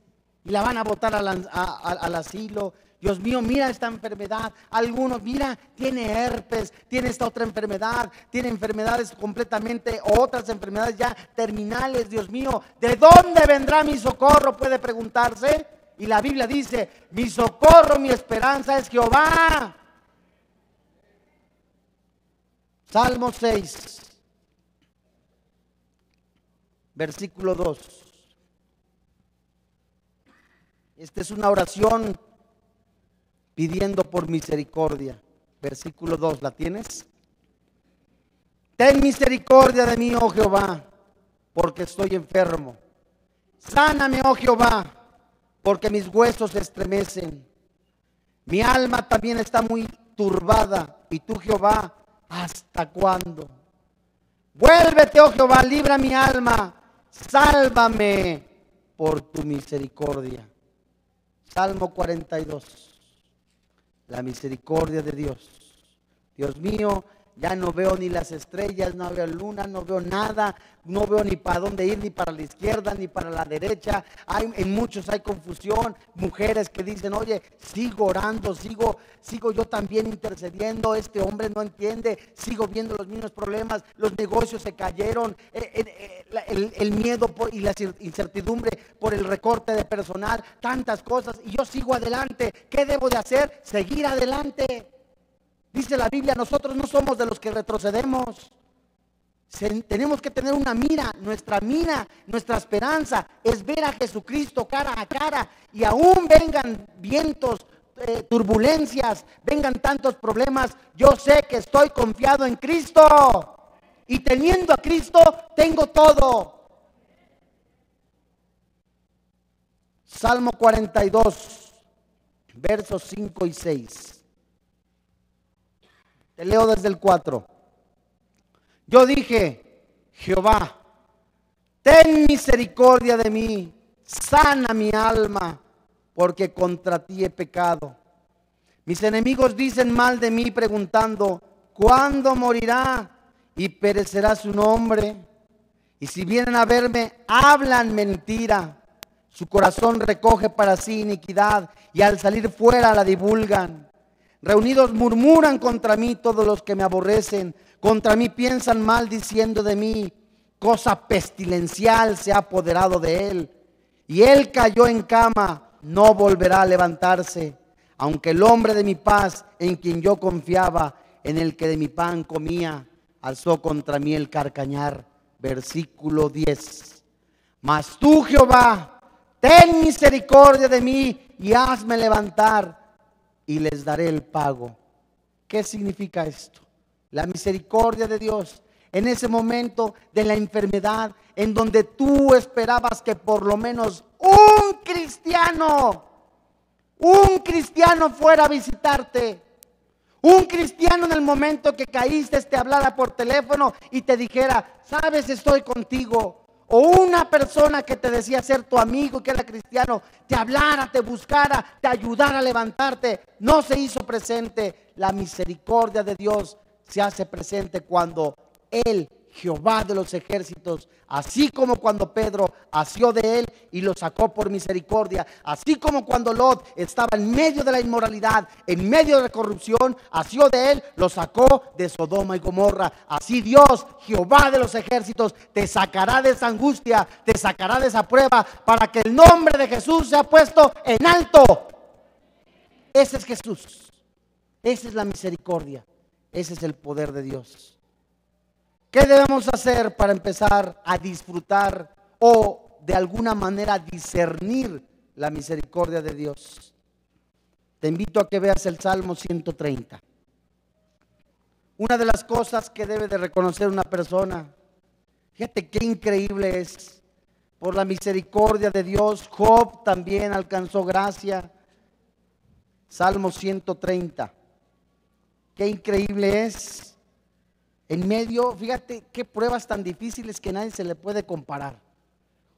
y la van a botar al asilo. Dios mío, mira esta enfermedad. Algunos, mira, tiene herpes, tiene esta otra enfermedad, tiene enfermedades completamente, otras enfermedades ya terminales. Dios mío, ¿de dónde vendrá mi socorro? Puede preguntarse. Y la Biblia dice, mi socorro, mi esperanza es Jehová. Salmo 6, versículo 2. Esta es una oración pidiendo por misericordia. Versículo 2, ¿la tienes? Ten misericordia de mí, oh Jehová, porque estoy enfermo. Sáname, oh Jehová, porque mis huesos se estremecen. Mi alma también está muy turbada. Y tú, Jehová, ¿hasta cuándo? Vuélvete, oh Jehová, libra mi alma. Sálvame por tu misericordia. Salmo 42 la misericordia de Dios. Dios mío, ya no veo ni las estrellas, no veo luna, no veo nada, no veo ni para dónde ir, ni para la izquierda, ni para la derecha. Hay, en muchos hay confusión, mujeres que dicen, oye, sigo orando, sigo, sigo yo también intercediendo, este hombre no entiende, sigo viendo los mismos problemas, los negocios se cayeron, eh, eh, eh, el, el miedo y la incertidumbre por el recorte de personal, tantas cosas, y yo sigo adelante. ¿Qué debo de hacer? Seguir adelante. Dice la Biblia, nosotros no somos de los que retrocedemos. tenemos que tener una mira, nuestra mira, nuestra esperanza es ver a Jesucristo cara a cara y aún vengan vientos, eh, turbulencias, vengan tantos problemas, yo sé que estoy confiado en Cristo y teniendo a Cristo tengo todo. Salmo 42, versos 5 y 6. Te leo desde el 4. Yo dije, Jehová, ten misericordia de mí, sana mi alma, porque contra ti he pecado. Mis enemigos dicen mal de mí preguntando, ¿cuándo morirá y perecerá su nombre? Y si vienen a verme, hablan mentira. Su corazón recoge para sí iniquidad y al salir fuera la divulgan. Reunidos murmuran contra mí todos los que me aborrecen. Contra mí piensan mal diciendo de mí. Cosa pestilencial se ha apoderado de él. Y él cayó en cama, no volverá a levantarse. Aunque el hombre de mi paz, en quien yo confiaba, en el que de mi pan comía, alzó contra mí el carcañar. Versículo 10. Mas tú, Jehová, ten misericordia de mí y hazme levantar y les daré el pago. ¿Qué significa esto? La misericordia de Dios en ese momento de la enfermedad, en donde tú esperabas que por lo menos un cristiano, un cristiano fuera a visitarte. Un cristiano en el momento que caíste te hablara por teléfono y te dijera, sabes, estoy contigo. O una persona que te decía ser tu amigo, que era cristiano, te hablara, te buscara, te ayudara a levantarte. No se hizo presente. La misericordia de Dios se hace presente cuando Él Jehová de los ejércitos, así como cuando Pedro asió de él y lo sacó por misericordia, así como cuando Lot estaba en medio de la inmoralidad, en medio de la corrupción, asió de él, lo sacó de Sodoma y Gomorra. Así Dios, Jehová de los ejércitos, te sacará de esa angustia, te sacará de esa prueba, para que el nombre de Jesús sea puesto en alto. Ese es Jesús, esa es la misericordia, ese es el poder de Dios. ¿Qué debemos hacer para empezar a disfrutar o de alguna manera discernir la misericordia de Dios? Te invito a que veas el Salmo 130. Una de las cosas que debe de reconocer una persona, fíjate qué increíble es, por la misericordia de Dios, Job también alcanzó gracia. Salmo 130. Qué increíble es en medio, fíjate qué pruebas tan difíciles que nadie se le puede comparar.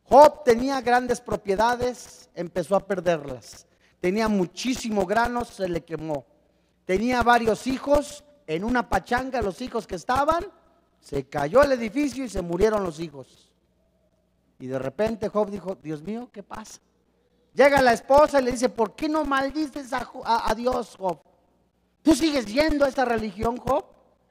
Job tenía grandes propiedades, empezó a perderlas. Tenía muchísimo grano, se le quemó. Tenía varios hijos, en una pachanga los hijos que estaban, se cayó el edificio y se murieron los hijos. Y de repente Job dijo, Dios mío, ¿qué pasa? Llega la esposa y le dice, ¿por qué no maldices a, Dios, Job? ¿Tú sigues yendo a esta religión, Job?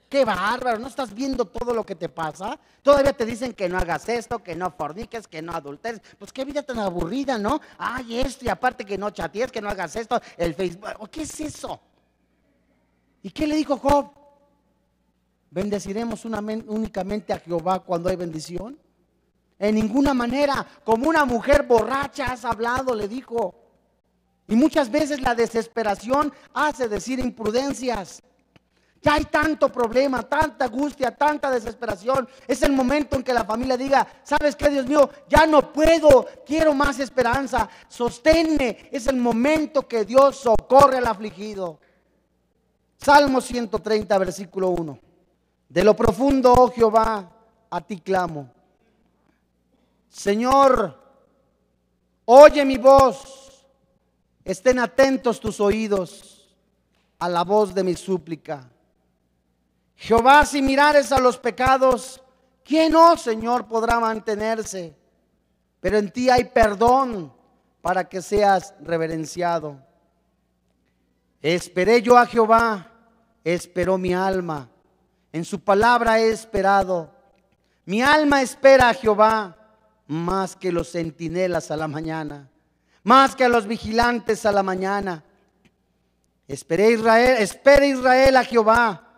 Qué bárbaro, ¿no estás viendo todo lo que te pasa? Todavía te dicen que no hagas esto, que no forniques, que no adulteres. Pues qué vida tan aburrida, ¿no? Ay, esto, y aparte que no chatees, que no hagas esto, el Facebook. ¿Qué es eso? ¿Y qué le dijo Job? ¿Bendeciremos únicamente a Jehová cuando hay bendición? En ninguna manera, como una mujer borracha has hablado, le dijo. Y muchas veces la desesperación hace decir imprudencias. Ya hay tanto problema, tanta angustia, tanta desesperación. Es el momento en que la familia diga, ¿sabes qué, Dios mío? Ya no puedo, quiero más esperanza. Sosténme. Es el momento que Dios socorre al afligido. Salmo 130, versículo 1. De lo profundo, oh Jehová, a ti clamo. Señor, oye mi voz. Estén atentos tus oídos a la voz de mi súplica. Jehová, si mirares a los pecados, ¿quién, oh Señor, podrá mantenerse? Pero en ti hay perdón para que seas reverenciado. Esperé yo a Jehová, esperó mi alma. En su palabra he esperado. Mi alma espera a Jehová más que los centinelas a la mañana, más que a los vigilantes a la mañana. Esperé Israel, espera Israel a Jehová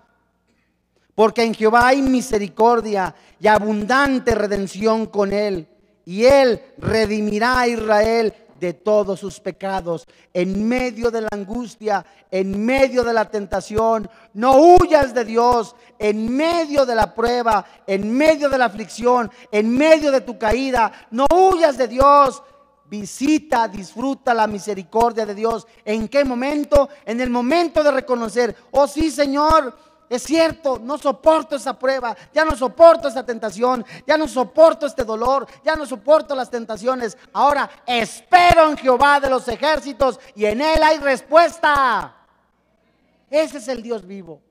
porque en Jehová hay misericordia y abundante redención con él. Y él redimirá a Israel de todos sus pecados. En medio de la angustia, en medio de la tentación, no huyas de Dios. En medio de la prueba, en medio de la aflicción, en medio de tu caída, no huyas de Dios. Visita, disfruta la misericordia de Dios. ¿En qué momento? En el momento de reconocer, oh sí, Señor, es cierto, no soporto esa prueba, ya no soporto esa tentación, ya no soporto este dolor, ya no soporto las tentaciones. Ahora espero en Jehová de los ejércitos y en Él hay respuesta. Ese es el Dios vivo.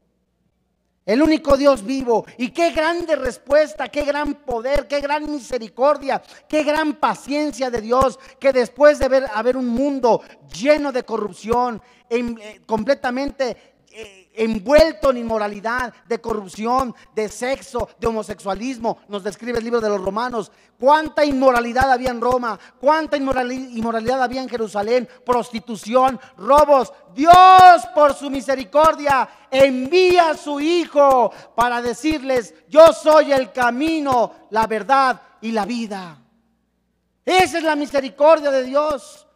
El único Dios vivo. Y qué grande respuesta, qué gran poder, qué gran misericordia, qué gran paciencia de Dios. Que después de haber un mundo lleno de corrupción, eh, completamente eh, envuelto en inmoralidad, de corrupción, de sexo, de homosexualismo. Nos describe el libro de los romanos. Cuánta inmoralidad había en Roma, cuánta inmoralidad había en Jerusalén, prostitución, robos. Dios por su misericordia envía a su Hijo para decirles, yo soy el camino, la verdad y la vida. Esa es la misericordia de Dios.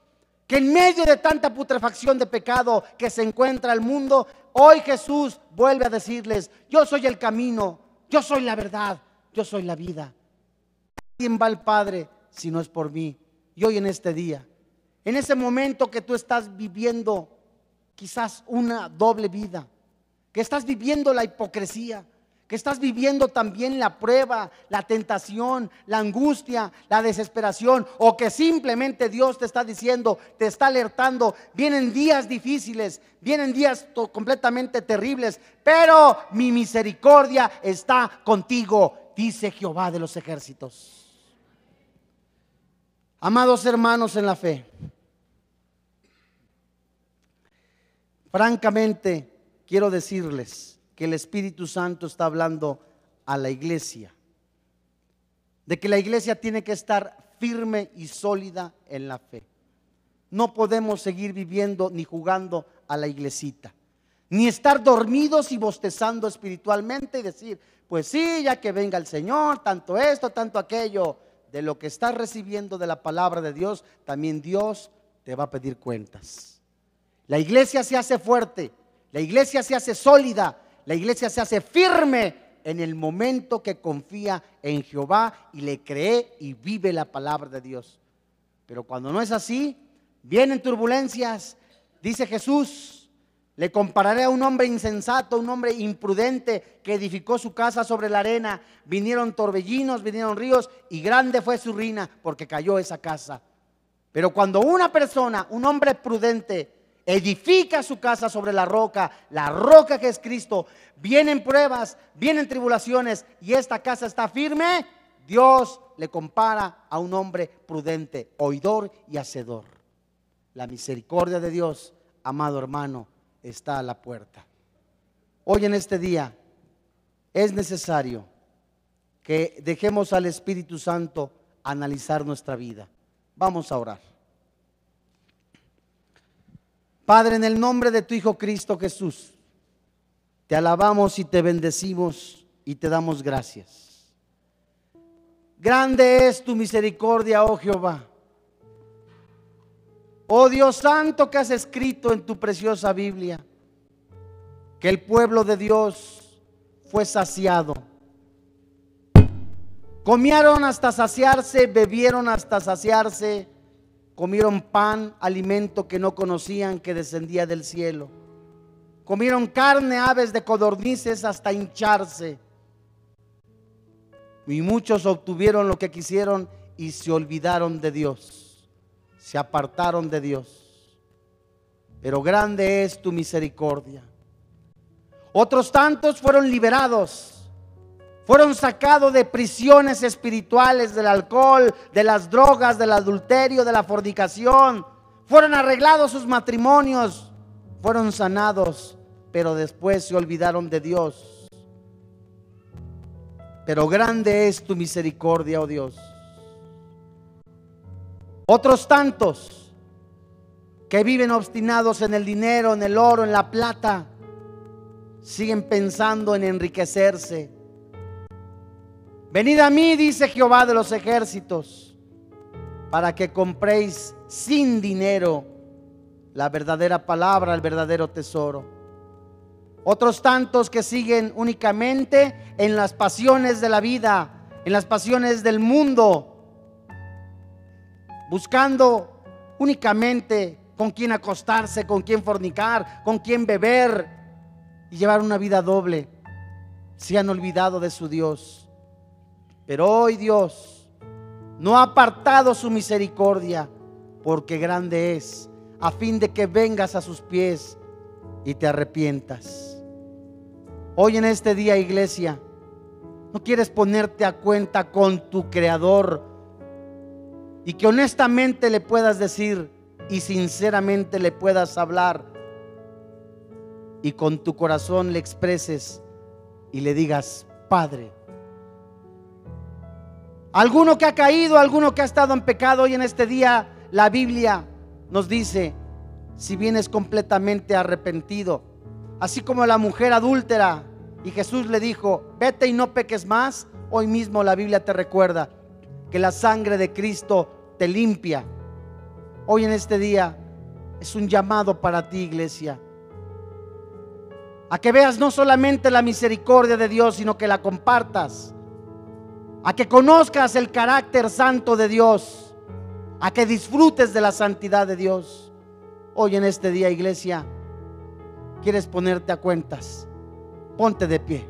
Que en medio de tanta putrefacción de pecado que se encuentra el mundo, hoy Jesús vuelve a decirles, yo soy el camino, yo soy la verdad, yo soy la vida. ¿Quién va al Padre si no es por mí? Y hoy en este día, en ese momento que tú estás viviendo quizás una doble vida, que estás viviendo la hipocresía, que estás viviendo también la prueba, la tentación, la angustia, la desesperación, o que simplemente Dios te está diciendo, te está alertando, vienen días difíciles, vienen días completamente terribles, pero mi misericordia está contigo, dice Jehová de los ejércitos. Amados hermanos en la fe, francamente quiero decirles, que el Espíritu Santo está hablando a la iglesia. De que la iglesia tiene que estar firme y sólida en la fe. No podemos seguir viviendo ni jugando a la iglesita. Ni estar dormidos y bostezando espiritualmente y decir, pues sí, ya que venga el Señor, tanto esto, tanto aquello. De lo que estás recibiendo de la palabra de Dios, también Dios te va a pedir cuentas. La iglesia se hace fuerte, la iglesia se hace sólida la iglesia se hace firme en el momento que confía en Jehová y le cree y vive la palabra de Dios. Pero cuando no es así, vienen turbulencias. Dice Jesús, le compararé a un hombre insensato, un hombre imprudente que edificó su casa sobre la arena. Vinieron torbellinos, vinieron ríos y grande fue su ruina porque cayó esa casa. Pero cuando una persona, un hombre prudente, edifica su casa sobre la roca, la roca que es Cristo. Vienen pruebas, vienen tribulaciones y esta casa está firme. Dios le compara a un hombre prudente, oidor y hacedor. La misericordia de Dios, amado hermano, está a la puerta. Hoy en este día es necesario que dejemos al Espíritu Santo analizar nuestra vida. Vamos a orar. Padre, en el nombre de tu Hijo Cristo Jesús, te alabamos y te bendecimos y te damos gracias. Grande es tu misericordia, oh Jehová. Oh Dios santo que has escrito en tu preciosa Biblia, que el pueblo de Dios fue saciado. Comieron hasta saciarse, bebieron hasta saciarse Comieron pan, alimento que no conocían que descendía del cielo. Comieron carne, aves de codornices hasta hincharse. Y muchos obtuvieron lo que quisieron y se olvidaron de Dios. Se apartaron de Dios. Pero grande es tu misericordia. Otros tantos fueron liberados fueron sacados de prisiones espirituales, del alcohol, de las drogas, del adulterio, de la fornicación. Fueron arreglados sus matrimonios, fueron sanados, pero después se olvidaron de Dios. Pero grande es tu misericordia, oh Dios. Otros tantos que viven obstinados en el dinero, en el oro, en la plata, siguen pensando en enriquecerse Venid a mí, dice Jehová de los ejércitos, para que compréis sin dinero la verdadera palabra, el verdadero tesoro. Otros tantos que siguen únicamente en las pasiones de la vida, en las pasiones del mundo, buscando únicamente con quién acostarse, con quién fornicar, con quién beber y llevar una vida doble. Se han olvidado de su Dios. Pero hoy Dios no ha apartado su misericordia porque grande es, a fin de que vengas a sus pies y te arrepientas. Hoy en este día, iglesia, no quieres ponerte a cuenta con tu Creador y que honestamente le puedas decir y sinceramente le puedas hablar. y con tu corazón le expreses y le digas, Padre. Alguno que ha caído, alguno que ha estado en pecado hoy en este día, la Biblia nos dice, si vienes completamente arrepentido, así como la mujer adúltera, y Jesús le dijo, vete y no peques más, hoy mismo la Biblia te recuerda que la sangre de Cristo te limpia. Hoy en este día es un llamado para ti, iglesia. A que veas no solamente la misericordia de Dios, sino que la compartas. A que conozcas el carácter santo de Dios. A que disfrutes de la santidad de Dios. Hoy en este día, iglesia, quieres ponerte a cuentas. Ponte de pie.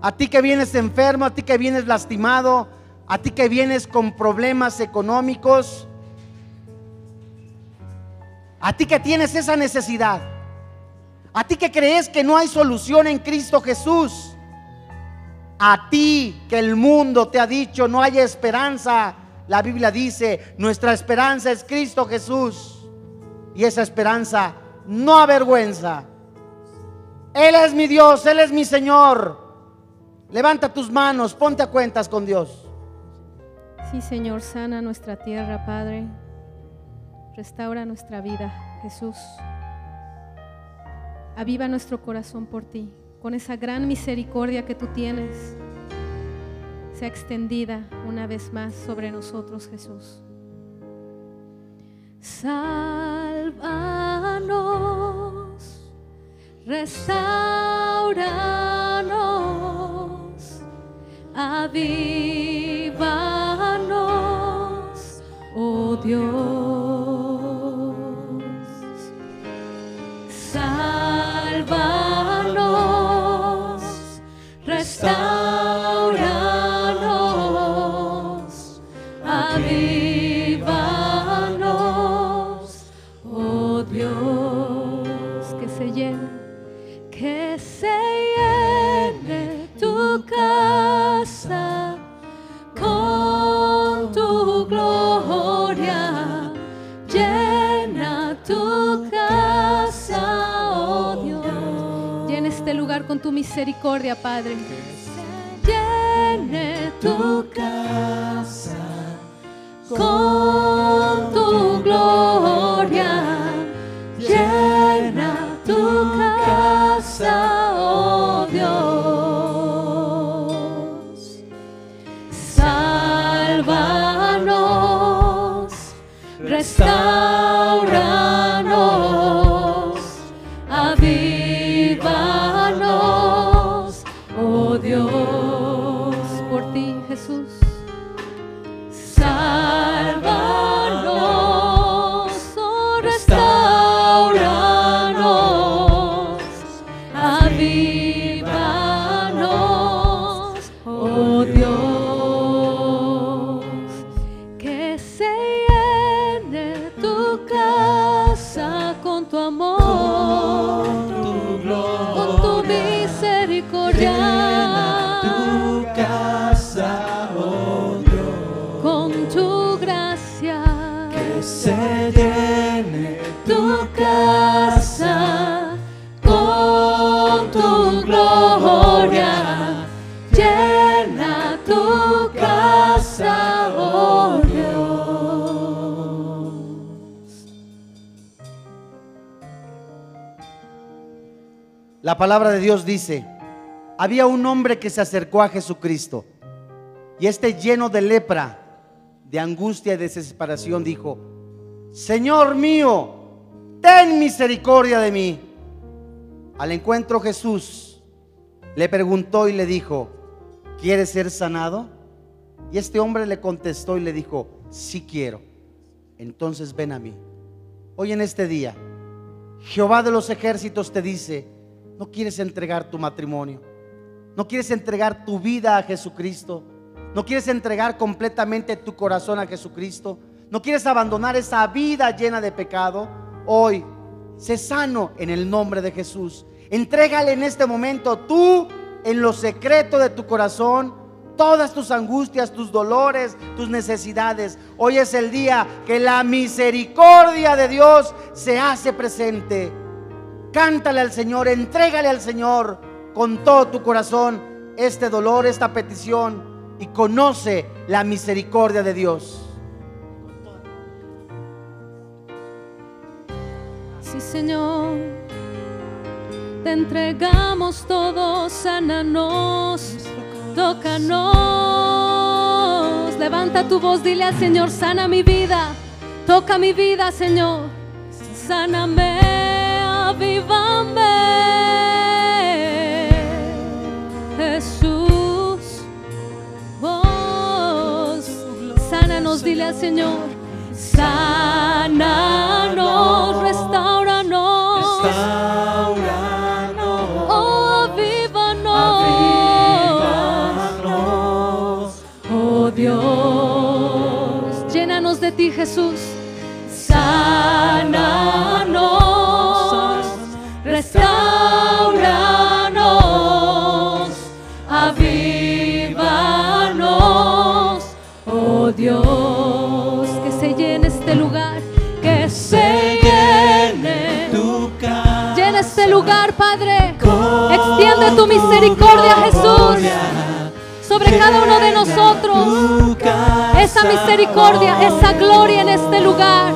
A ti que vienes enfermo, a ti que vienes lastimado, a ti que vienes con problemas económicos, a ti que tienes esa necesidad, a ti que crees que no hay solución en Cristo Jesús, a ti que el mundo te ha dicho no hay esperanza, la Biblia dice, nuestra esperanza es Cristo Jesús. Y esa esperanza no avergüenza. Él es mi Dios, Él es mi Señor. Levanta tus manos, ponte a cuentas con Dios. Sí, Señor, sana nuestra tierra, Padre. Restaura nuestra vida, Jesús. Aviva nuestro corazón por ti, con esa gran misericordia que tú tienes. Sea extendida una vez más sobre nosotros, Jesús. Sálvanos, restauranos, avívanos, oh Dios. Sálvanos, con tu misericordia, Padre. Llene tu casa con tu gloria, palabra de Dios dice, había un hombre que se acercó a Jesucristo y este lleno de lepra, de angustia y desesperación dijo, Señor mío, ten misericordia de mí. Al encuentro Jesús le preguntó y le dijo, ¿quieres ser sanado? Y este hombre le contestó y le dijo, sí quiero. Entonces ven a mí. Hoy en este día, Jehová de los ejércitos te dice, no quieres entregar tu matrimonio, no quieres entregar tu vida a Jesucristo, no quieres entregar completamente tu corazón a Jesucristo, no quieres abandonar esa vida llena de pecado. Hoy, sé sano en el nombre de Jesús. Entrégale en este momento tú, en lo secreto de tu corazón, todas tus angustias, tus dolores, tus necesidades. Hoy es el día que la misericordia de Dios se hace presente. Cántale al Señor, entrégale al Señor con todo tu corazón este dolor, esta petición y conoce la misericordia de Dios. Sí, Señor, te entregamos todo, sánanos, tócanos. Levanta tu voz, dile al Señor, sana mi vida, toca mi vida, Señor, sáname, avívame. Jesús, sánanos, dile al Señor, sánanos, restauranos. Restauranos, Oh, avívanos, Oh Dios, llénanos de ti, Jesús. Sánanos, Dios, que se llene este lugar, que se llene. tu casa. Llena este lugar, Padre. Extiende tu misericordia, Jesús, sobre cada uno de nosotros. Esa misericordia, esa gloria en este lugar.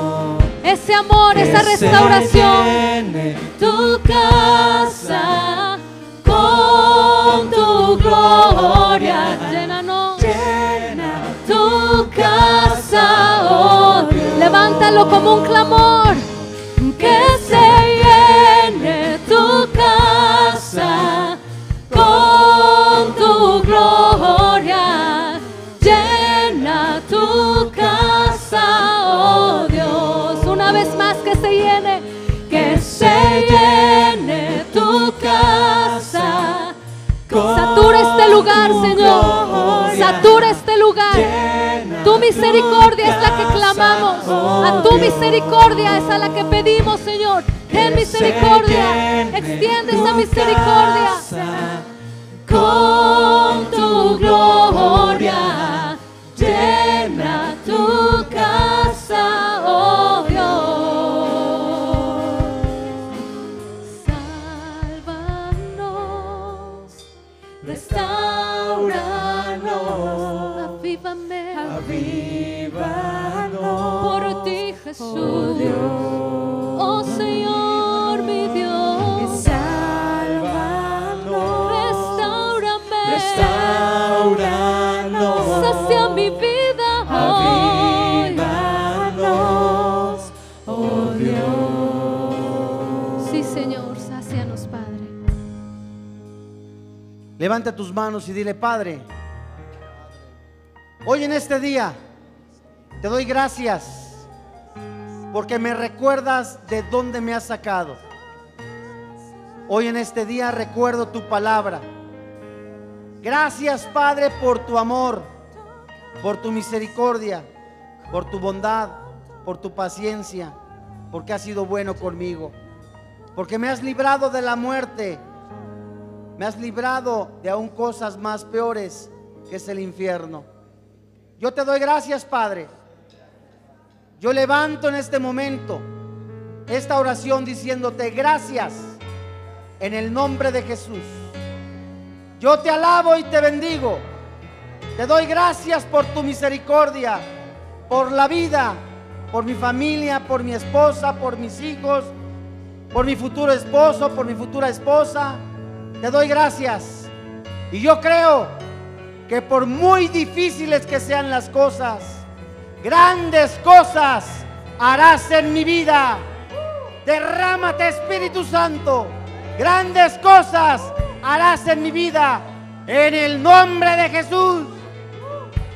Ese amor, esa restauración. Tu casa con tu gloria. Como un clamor. Que se llene tu casa con tu gloria. Llena tu casa, oh Dios. Una vez más que se llene, que se llene tu casa. Satura este lugar, Señor. Satura este lugar. Tu misericordia es la que clamamos. A tu misericordia es a la que pedimos, Señor. Ten misericordia. Extiende esa misericordia. Con tu gloria. Levanta tus manos y dile, Padre, hoy en este día te doy gracias porque me recuerdas de dónde me has sacado. Hoy en este día recuerdo tu palabra. Gracias, Padre, por tu amor, por tu misericordia, por tu bondad, por tu paciencia, porque has sido bueno conmigo, porque me has librado de la muerte me has librado de aún cosas más peores que es el infierno. Yo te doy gracias, Padre. Yo levanto en este momento esta oración diciéndote gracias en el nombre de Jesús. Yo te alabo y te bendigo. Te doy gracias por tu misericordia, por la vida, por mi familia, por mi esposa, por mis hijos, por mi futuro esposo, por mi futura esposa. Te doy gracias. Y yo creo que por muy difíciles que sean las cosas, grandes cosas harás en mi vida. Derrámate Espíritu Santo. Grandes cosas harás en mi vida. En el nombre de Jesús.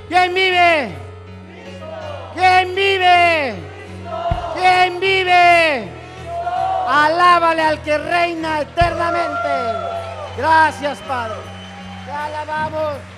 ¿Quién vive? ¿Quién vive? ¿Quién vive? Alábale al que reina eternamente. Gracias, Padre. Te alabamos.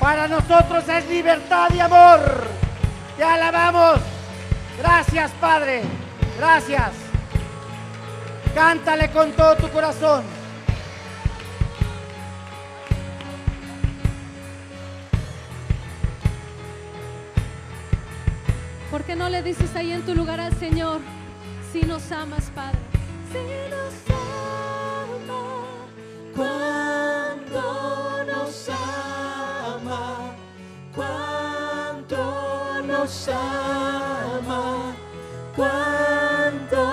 Para nosotros es libertad y amor. Te alabamos. Gracias, Padre. Gracias. Cántale con todo tu corazón. ¿Por qué no le dices ahí en tu lugar al Señor, si nos amas, Padre? Si nos ama, cuánto nos ama, cuánto nos ama, cuánto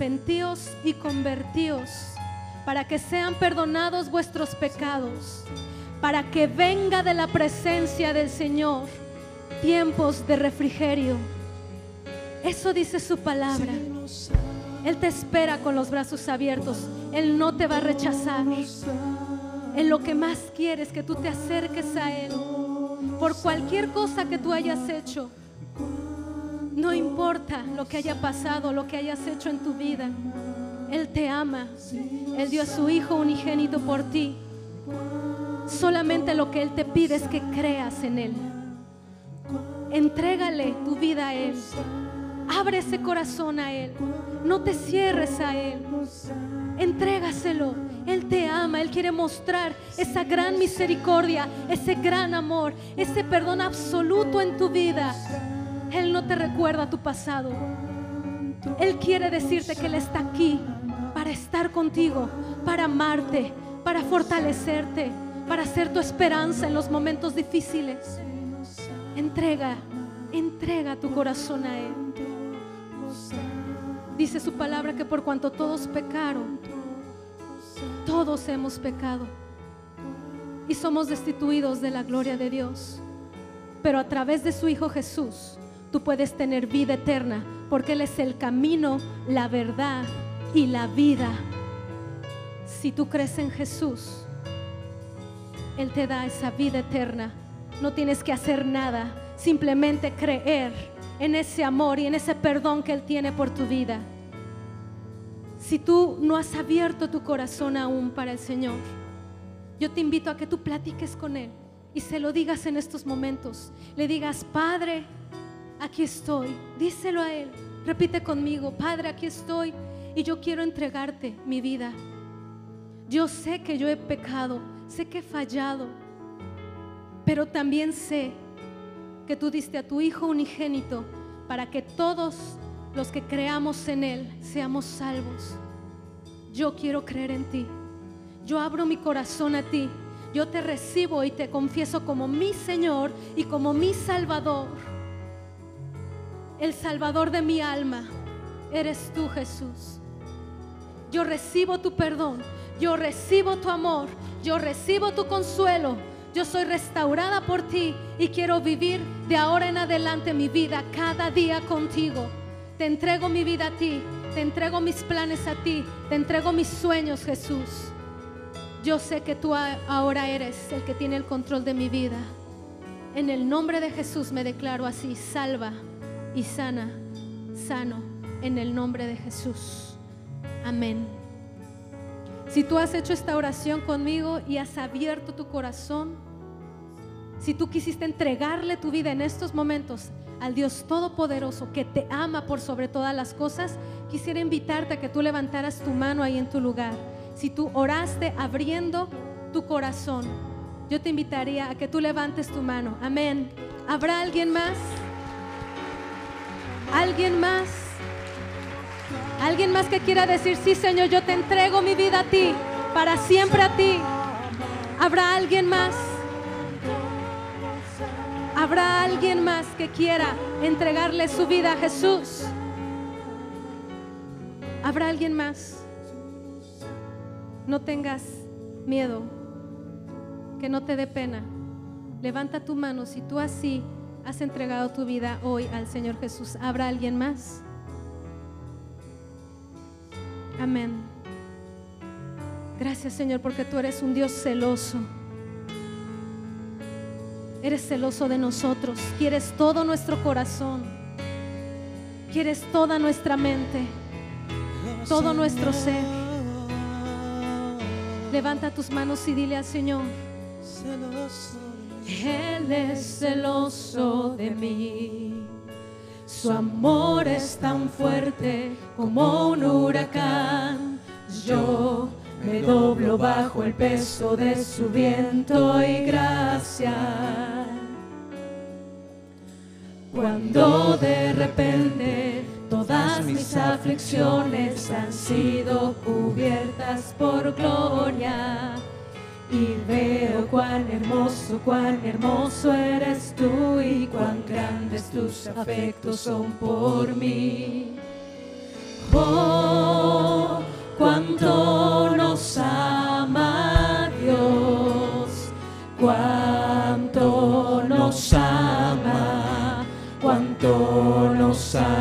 arrepentíos y convertíos para que sean perdonados vuestros pecados, para que venga de la presencia del Señor tiempos de refrigerio. Eso dice su palabra. Él te espera con los brazos abiertos. Él no te va a rechazar. Él lo que más quiere es que tú te acerques a Él por cualquier cosa que tú hayas hecho. No importa lo que haya pasado, lo que hayas hecho en tu vida. Él te ama. Él dio a su Hijo unigénito por ti. Solamente lo que Él te pide es que creas en Él. Entrégale tu vida a Él. Abre ese corazón a Él. No te cierres a Él. Entrégaselo. Él te ama. Él quiere mostrar esa gran misericordia, ese gran amor, ese perdón absoluto en tu vida. Él no te recuerda tu pasado. Él quiere decirte que Él está aquí para estar contigo, para amarte, para fortalecerte, para ser tu esperanza en los momentos difíciles. Entrega, entrega tu corazón a Él. Dice su palabra que por cuanto todos pecaron, todos hemos pecado y somos destituidos de la gloria de Dios. Pero a través de su Hijo Jesús, tú puedes tener vida eterna, porque Él es el camino, la verdad y la vida. Si tú crees en Jesús, Él te da esa vida eterna. No tienes que hacer nada, simplemente creer en ese amor y en ese perdón que Él tiene por tu vida. Si tú no has abierto tu corazón aún para el Señor, yo te invito a que tú platiques con Él y se lo digas en estos momentos. Le digas, Padre, aquí estoy. Díselo a Él. Repite conmigo, Padre, aquí estoy y yo quiero entregarte mi vida. Yo sé que yo he pecado, sé que he fallado, pero también sé que tú diste a tu Hijo unigénito para que todos los que creamos en Él seamos salvos. Yo quiero creer en ti. Yo abro mi corazón a ti. Yo te recibo y te confieso como mi Señor y como mi Salvador. El Salvador de mi alma eres tú, Jesús. Yo recibo tu perdón. Yo recibo tu amor. Yo recibo tu consuelo. Yo soy restaurada por ti y quiero vivir de ahora en adelante mi vida cada día contigo. Te entrego mi vida a ti, te entrego mis planes a ti, te entrego mis sueños, Jesús. Yo sé que tú ahora eres el que tiene el control de mi vida. En el nombre de Jesús me declaro así, salva y sana, sano, en el nombre de Jesús. Amén. Si tú has hecho esta oración conmigo y has abierto tu corazón, si tú quisiste entregarle tu vida en estos momentos al Dios Todopoderoso que te ama por sobre todas las cosas, quisiera invitarte a que tú levantaras tu mano ahí en tu lugar. Si tú oraste abriendo tu corazón, yo te invitaría a que tú levantes tu mano. Amén. ¿Habrá alguien más? ¿Alguien más? ¿Alguien más que quiera decir, sí Señor, yo te entrego mi vida a ti, para siempre a ti? ¿Habrá alguien más? ¿Habrá alguien más que quiera entregarle su vida a Jesús? ¿Habrá alguien más? No tengas miedo, que no te dé pena. Levanta tu mano si tú así has entregado tu vida hoy al Señor Jesús. ¿Habrá alguien más? Amén. Gracias Señor porque tú eres un Dios celoso. Eres celoso de nosotros. Quieres todo nuestro corazón. Quieres toda nuestra mente. Todo nuestro ser. Levanta tus manos y dile al Señor. Él es celoso de mí. Su amor es tan fuerte como un huracán. Yo me doblo bajo el peso de su viento y gracia. Cuando de repente todas mis aflicciones han sido cubiertas por gloria y veo cuán hermoso, cuán hermoso eres tú y cuán grandes tus afectos son por mí. Oh, cuánto nos ama Dios, cuánto nos ama, cuánto nos ama